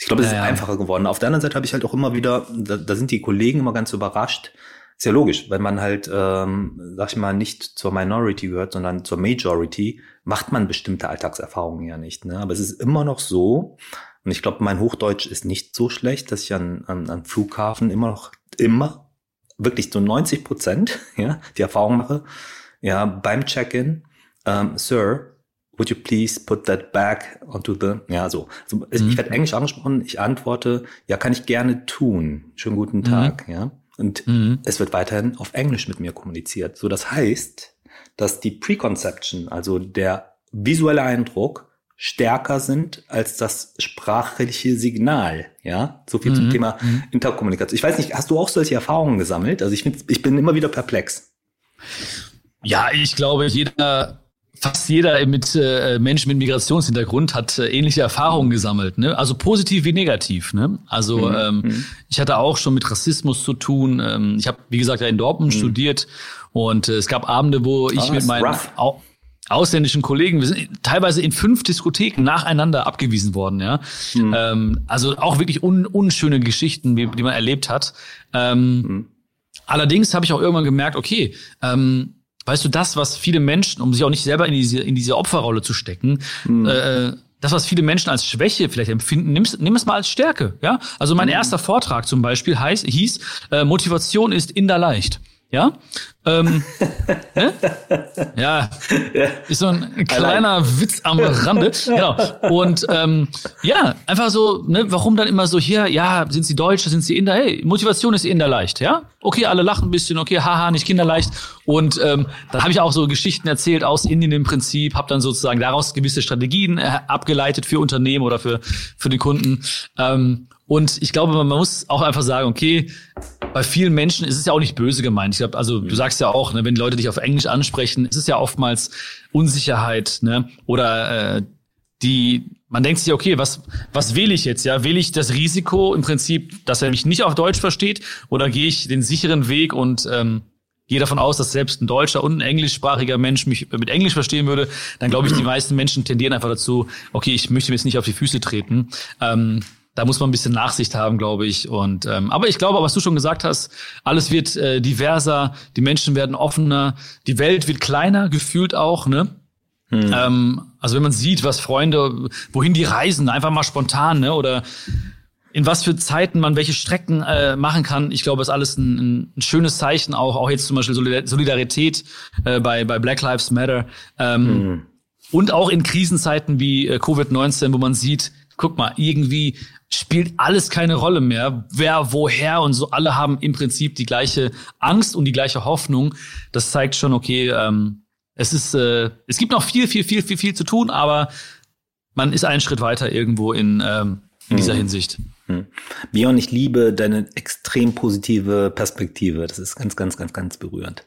Ich glaube, es ja, ist ja. einfacher geworden. Auf der anderen Seite habe ich halt auch immer wieder, da, da sind die Kollegen immer ganz überrascht, ist ja logisch, weil man halt, ähm, sag ich mal, nicht zur Minority gehört, sondern zur Majority, macht man bestimmte Alltagserfahrungen ja nicht. Ne? Aber es ist immer noch so, und ich glaube, mein Hochdeutsch ist nicht so schlecht, dass ich an, an, an Flughafen immer noch, immer, wirklich so 90 Prozent, ja, die Erfahrung mache, ja, beim Check-in, ähm, Sir, would you please put that back onto the, ja, so. Also, mhm. Ich werde Englisch angesprochen, ich antworte, ja, kann ich gerne tun. Schönen guten Tag, mhm. ja. Und mhm. es wird weiterhin auf Englisch mit mir kommuniziert. So, das heißt, dass die Preconception, also der visuelle Eindruck, stärker sind als das sprachliche Signal. Ja, so viel mhm. zum Thema mhm. Interkommunikation. Ich weiß nicht, hast du auch solche Erfahrungen gesammelt? Also ich, find, ich bin immer wieder perplex. Ja, ich glaube, jeder fast jeder mit äh, Menschen mit Migrationshintergrund hat äh, ähnliche Erfahrungen gesammelt, ne? Also positiv wie negativ, ne? Also mhm. ähm, mhm. ich hatte auch schon mit Rassismus zu tun. Ähm, ich habe, wie gesagt, ja in Dortmund mhm. studiert und äh, es gab Abende, wo ich oh, mit meinen au ausländischen Kollegen, wir sind teilweise in fünf Diskotheken nacheinander abgewiesen worden, ja. Mhm. Ähm, also auch wirklich un unschöne Geschichten, die, die man erlebt hat. Ähm, mhm. Allerdings habe ich auch irgendwann gemerkt, okay, ähm, Weißt du, das, was viele Menschen, um sich auch nicht selber in diese, in diese Opferrolle zu stecken, mhm. äh, das, was viele Menschen als Schwäche vielleicht empfinden, nimm, nimm es mal als Stärke. Ja, also mein mhm. erster Vortrag zum Beispiel heißt, hieß, äh, Motivation ist in der leicht. Ja, ähm, ne? ja, ist so ein kleiner Witz am Rande. Genau. Und ähm, ja, einfach so, ne, warum dann immer so hier, ja, sind sie Deutsche, sind sie Inder? Hey, Motivation ist Inder leicht, ja? Okay, alle lachen ein bisschen, okay, haha, nicht kinderleicht. Und ähm, dann habe ich auch so Geschichten erzählt aus Indien im Prinzip, habe dann sozusagen daraus gewisse Strategien äh, abgeleitet für Unternehmen oder für, für den Kunden. Ähm, und ich glaube, man muss auch einfach sagen, okay, bei vielen Menschen ist es ja auch nicht böse gemeint. Ich glaube, also du sagst ja auch, ne, wenn Leute dich auf Englisch ansprechen, ist es ja oftmals Unsicherheit, ne? Oder äh, die, man denkt sich, okay, was, was wähle ich jetzt? Ja, wähle ich das Risiko im Prinzip, dass er mich nicht auf Deutsch versteht, oder gehe ich den sicheren Weg und ähm, gehe davon aus, dass selbst ein deutscher und ein englischsprachiger Mensch mich mit Englisch verstehen würde, dann glaube ich, die meisten Menschen tendieren einfach dazu, okay, ich möchte mir jetzt nicht auf die Füße treten. Ähm, da muss man ein bisschen Nachsicht haben, glaube ich. Und ähm, aber ich glaube, was du schon gesagt hast, alles wird äh, diverser, die Menschen werden offener, die Welt wird kleiner, gefühlt auch, ne? Hm. Ähm, also wenn man sieht, was Freunde, wohin die reisen, einfach mal spontan, ne? Oder in was für Zeiten man welche Strecken äh, machen kann. Ich glaube, ist alles ein, ein schönes Zeichen auch. Auch jetzt zum Beispiel Solidarität äh, bei, bei Black Lives Matter. Ähm, hm. Und auch in Krisenzeiten wie äh, Covid-19, wo man sieht, guck mal, irgendwie spielt alles keine Rolle mehr. Wer, woher und so. Alle haben im Prinzip die gleiche Angst und die gleiche Hoffnung. Das zeigt schon, okay, ähm, es ist, äh, es gibt noch viel, viel, viel, viel, viel zu tun, aber man ist einen Schritt weiter irgendwo in, ähm, in dieser hm. Hinsicht. Hm. Björn, ich liebe deine extrem positive Perspektive. Das ist ganz, ganz, ganz, ganz berührend.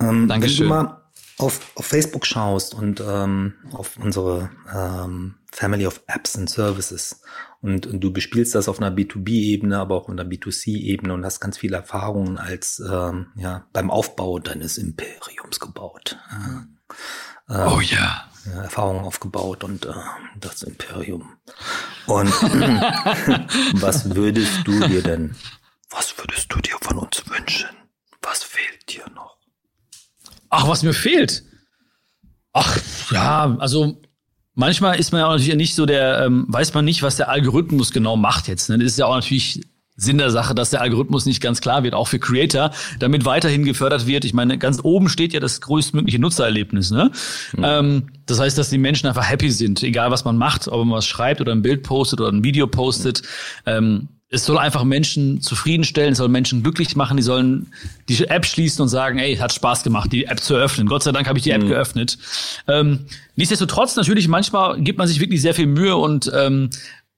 Ähm, Dankeschön. Wenn du mal auf, auf Facebook schaust und ähm, auf unsere ähm, Family of Apps and Services und, und du bespielst das auf einer B2B-Ebene, aber auch auf einer B2C-Ebene und hast ganz viele Erfahrungen als ähm, ja beim Aufbau deines Imperiums gebaut. Äh, oh ja. ja. Erfahrungen aufgebaut und äh, das Imperium. Und was würdest du dir denn, was würdest du dir von uns wünschen? Was fehlt dir noch? Ach, was mir fehlt? Ach, ja, also manchmal ist man ja auch natürlich nicht so der, ähm, weiß man nicht, was der Algorithmus genau macht jetzt. Ne? Das ist ja auch natürlich Sinn der Sache, dass der Algorithmus nicht ganz klar wird, auch für Creator, damit weiterhin gefördert wird. Ich meine, ganz oben steht ja das größtmögliche Nutzererlebnis. Ne? Mhm. Ähm, das heißt, dass die Menschen einfach happy sind, egal was man macht, ob man was schreibt oder ein Bild postet oder ein Video postet. Ähm, es soll einfach Menschen zufriedenstellen, es soll Menschen glücklich machen, die sollen die App schließen und sagen, ey, hat Spaß gemacht, die App zu öffnen. Gott sei Dank habe ich die App mhm. geöffnet. Ähm, nichtsdestotrotz, natürlich, manchmal gibt man sich wirklich sehr viel Mühe und ähm,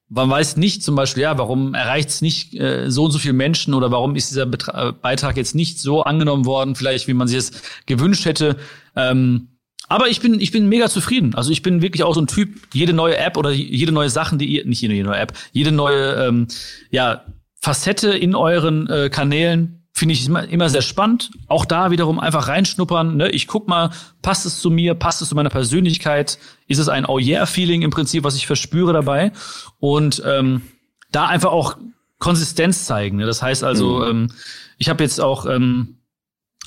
man weiß nicht zum Beispiel, ja, warum erreicht es nicht äh, so und so viele Menschen oder warum ist dieser Betra Beitrag jetzt nicht so angenommen worden, vielleicht wie man sich es gewünscht hätte. Ähm, aber ich bin, ich bin mega zufrieden. Also ich bin wirklich auch so ein Typ, jede neue App oder jede neue Sachen, die ihr, nicht jede neue App, jede neue ähm, ja, Facette in euren äh, Kanälen finde ich immer, immer sehr spannend. Auch da wiederum einfach reinschnuppern. Ne? Ich guck mal, passt es zu mir, passt es zu meiner Persönlichkeit? Ist es ein Oh yeah-Feeling im Prinzip, was ich verspüre dabei? Und ähm, da einfach auch Konsistenz zeigen. Ne? Das heißt also, mhm. ähm, ich habe jetzt auch ähm,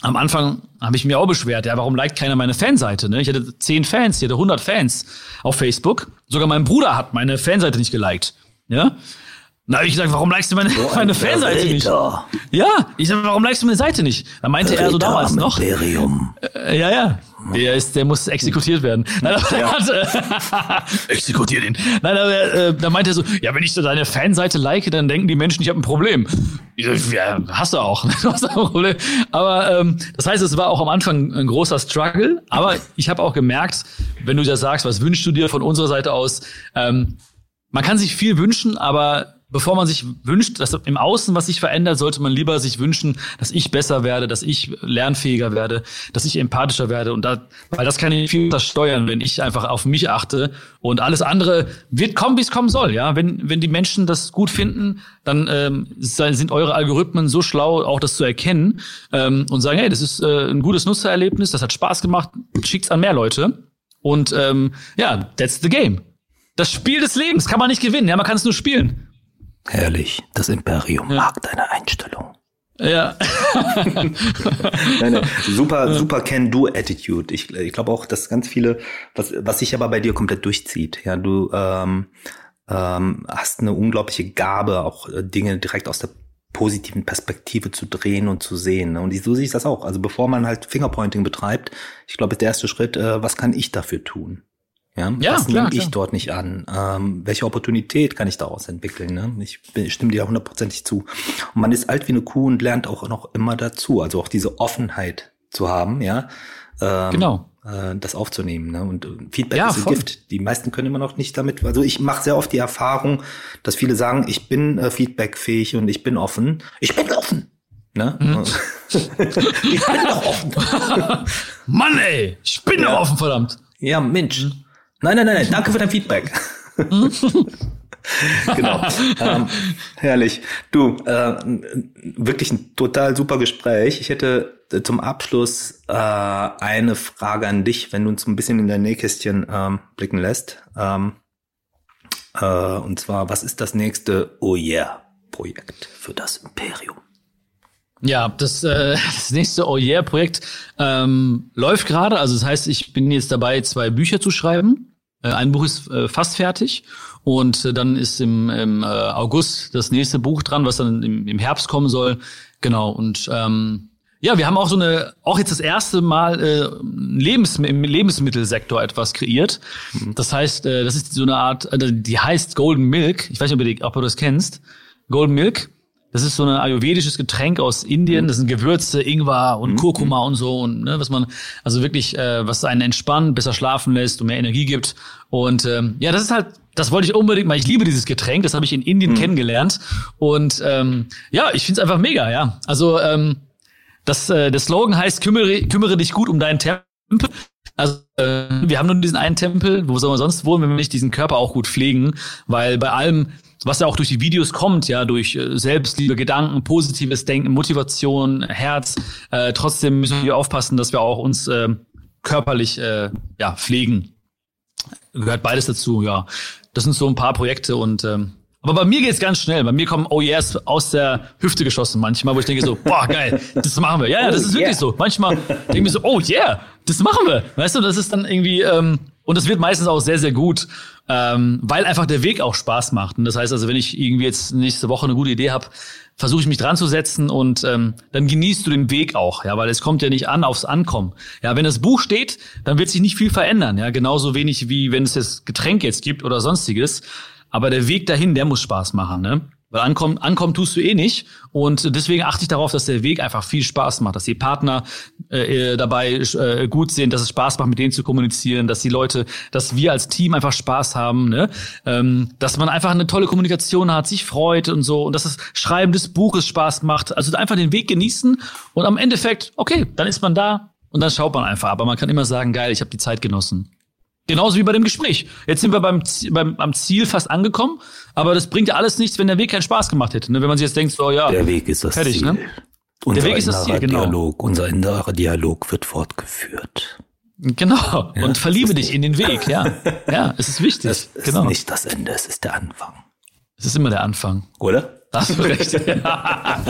am Anfang habe ich mir auch beschwert, ja, warum liked keiner meine Fanseite? Ne? Ich hatte zehn Fans, ich hatte 100 Fans auf Facebook. Sogar mein Bruder hat meine Fanseite nicht geliked. Ja, na, ich gesagt, warum likest du meine, so meine Fanseite nicht? Ja, ich sag, warum likest du meine Seite nicht? Da meinte Verräter er so damals noch. Imperium. Äh, ja, ja. Der ist, der muss exekutiert werden. Nein, aber ja. hat, äh, exekutiert ihn. Nein, aber äh, da meinte er so, ja, wenn ich so deine Fanseite like, dann denken die Menschen, ich habe ein Problem. Ja, hast du auch. du hast ein Problem. Aber ähm, das heißt, es war auch am Anfang ein großer Struggle. Aber ich habe auch gemerkt, wenn du da sagst, was wünschst du dir von unserer Seite aus? Ähm, man kann sich viel wünschen, aber bevor man sich wünscht, dass im Außen was sich verändert, sollte man lieber sich wünschen, dass ich besser werde, dass ich lernfähiger werde, dass ich empathischer werde. Und da, weil das kann ich viel steuern, wenn ich einfach auf mich achte. Und alles andere wird kommen, wie es kommen soll. Ja, wenn wenn die Menschen das gut finden, dann ähm, sind eure Algorithmen so schlau, auch das zu erkennen ähm, und sagen, hey, das ist äh, ein gutes Nutzererlebnis, das hat Spaß gemacht, schickt's an mehr Leute. Und ähm, ja, that's the game. Das Spiel des Lebens kann man nicht gewinnen, ja, man kann es nur spielen. Herrlich, das Imperium ja. mag deine Einstellung. Ja. Nein, super, super Can-Do-Attitude. Ich, ich glaube auch, dass ganz viele, was, was sich aber bei dir komplett durchzieht. Ja, du ähm, ähm, hast eine unglaubliche Gabe, auch äh, Dinge direkt aus der positiven Perspektive zu drehen und zu sehen. Ne? Und so sehe ich das auch. Also bevor man halt Fingerpointing betreibt, ich glaube, der erste Schritt, äh, was kann ich dafür tun? Ja, ja was nehme ich klar. dort nicht an? Ähm, welche Opportunität kann ich daraus entwickeln? Ne? Ich, ich stimme dir hundertprozentig zu. Und man ist alt wie eine Kuh und lernt auch noch immer dazu. Also auch diese Offenheit zu haben, ja. Ähm, genau. Äh, das aufzunehmen. Ne? Und Feedback ja, ist ein Gift. Die meisten können immer noch nicht damit. Also ich mache sehr oft die Erfahrung, dass viele sagen, ich bin äh, feedbackfähig und ich bin offen. Ich bin offen. Ne? Mhm. ich bin doch offen. Mann, ey, ich bin ja. offen, verdammt. Ja, Mensch. Mhm. Nein, nein, nein, nein, danke für dein Feedback. genau. Ähm, herrlich. Du, äh, wirklich ein total super Gespräch. Ich hätte äh, zum Abschluss äh, eine Frage an dich, wenn du uns ein bisschen in dein Nähkästchen ähm, blicken lässt. Ähm, äh, und zwar, was ist das nächste Oh Yeah Projekt für das Imperium? Ja, das, äh, das nächste Oh Yeah Projekt ähm, läuft gerade. Also das heißt, ich bin jetzt dabei, zwei Bücher zu schreiben. Äh, ein Buch ist äh, fast fertig und äh, dann ist im, im äh, August das nächste Buch dran, was dann im, im Herbst kommen soll. Genau. Und ähm, ja, wir haben auch so eine, auch jetzt das erste Mal äh, Lebens, im Lebensmittelsektor etwas kreiert. Mhm. Das heißt, äh, das ist so eine Art, äh, die heißt Golden Milk. Ich weiß nicht, ob du, ob du das kennst. Golden Milk. Das ist so ein ayurvedisches Getränk aus Indien. Mhm. Das sind Gewürze, Ingwer und mhm. Kurkuma und so und ne, was man also wirklich, äh, was einen entspannt, besser schlafen lässt und mehr Energie gibt. Und ähm, ja, das ist halt, das wollte ich unbedingt, weil ich liebe dieses Getränk. Das habe ich in Indien mhm. kennengelernt und ähm, ja, ich find's einfach mega. Ja, also ähm, das, äh, der Slogan heißt kümmere, kümmere dich gut um deinen Tempel. Also äh, wir haben nur diesen einen Tempel, wo soll man sonst wohnen, wenn wir nicht diesen Körper auch gut pflegen, weil bei allem was ja auch durch die Videos kommt, ja, durch äh, Selbstliebe, Gedanken, positives Denken, Motivation, Herz. Äh, trotzdem müssen wir aufpassen, dass wir auch uns äh, körperlich äh, ja, pflegen. Gehört beides dazu, ja. Das sind so ein paar Projekte und ähm, aber bei mir geht's ganz schnell. Bei mir kommen Oh yes aus der Hüfte geschossen manchmal, wo ich denke so, boah, geil, das machen wir. Ja, ja, das ist oh, wirklich yeah. so. Manchmal denke ich mir so, oh yeah, das machen wir. Weißt du, das ist dann irgendwie, ähm, und das wird meistens auch sehr, sehr gut ähm, weil einfach der Weg auch Spaß macht. Und das heißt also, wenn ich irgendwie jetzt nächste Woche eine gute Idee habe, versuche ich mich dran zu setzen und ähm, dann genießt du den Weg auch, ja, weil es kommt ja nicht an aufs Ankommen. Ja, wenn das Buch steht, dann wird sich nicht viel verändern, ja, genauso wenig wie wenn es das Getränk jetzt gibt oder sonstiges. Aber der Weg dahin, der muss Spaß machen, ne? Weil ankommen, ankommen tust du eh nicht. Und deswegen achte ich darauf, dass der Weg einfach viel Spaß macht, dass die Partner äh, dabei äh, gut sind, dass es Spaß macht, mit denen zu kommunizieren, dass die Leute, dass wir als Team einfach Spaß haben, ne? ähm, dass man einfach eine tolle Kommunikation hat, sich freut und so und dass das Schreiben des Buches Spaß macht. Also einfach den Weg genießen und am Endeffekt, okay, dann ist man da und dann schaut man einfach. Aber man kann immer sagen, geil, ich habe die Zeit genossen. Genauso wie bei dem Gespräch. Jetzt sind wir beim, beim am Ziel fast angekommen, aber das bringt ja alles nichts, wenn der Weg keinen Spaß gemacht hätte. Ne? Wenn man sich jetzt denkt, so ja, der Weg ist das fertig, Ziel. Ne? Unser der Weg ist das Ziel, genau. Dialog, unser innerer Dialog wird fortgeführt. Genau. Ja, und verliebe dich in den Weg, ja. Ja, es ist wichtig. Es ist genau. nicht das Ende, es ist der Anfang. Es ist immer der Anfang. Oder? Hast du recht. ja,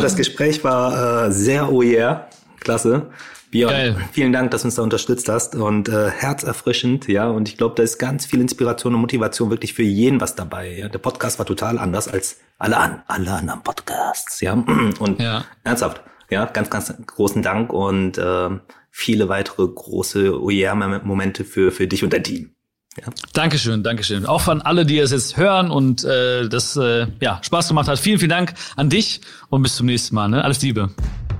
das Gespräch war äh, sehr oh yeah. Klasse. Björn, Geil. vielen Dank, dass du uns da unterstützt hast und äh, herzerfrischend, ja. Und ich glaube, da ist ganz viel Inspiration und Motivation wirklich für jeden was dabei. Ja? Der Podcast war total anders als alle an alle anderen Podcasts, ja. Und ja. ernsthaft, ja, ganz, ganz großen Dank und äh, viele weitere große OER-Momente für für dich und dein Team. Ja. Dankeschön, Dankeschön. Auch von alle, die es jetzt hören und äh, das äh, ja Spaß gemacht hat. Vielen, vielen Dank an dich und bis zum nächsten Mal. Ne? Alles Liebe.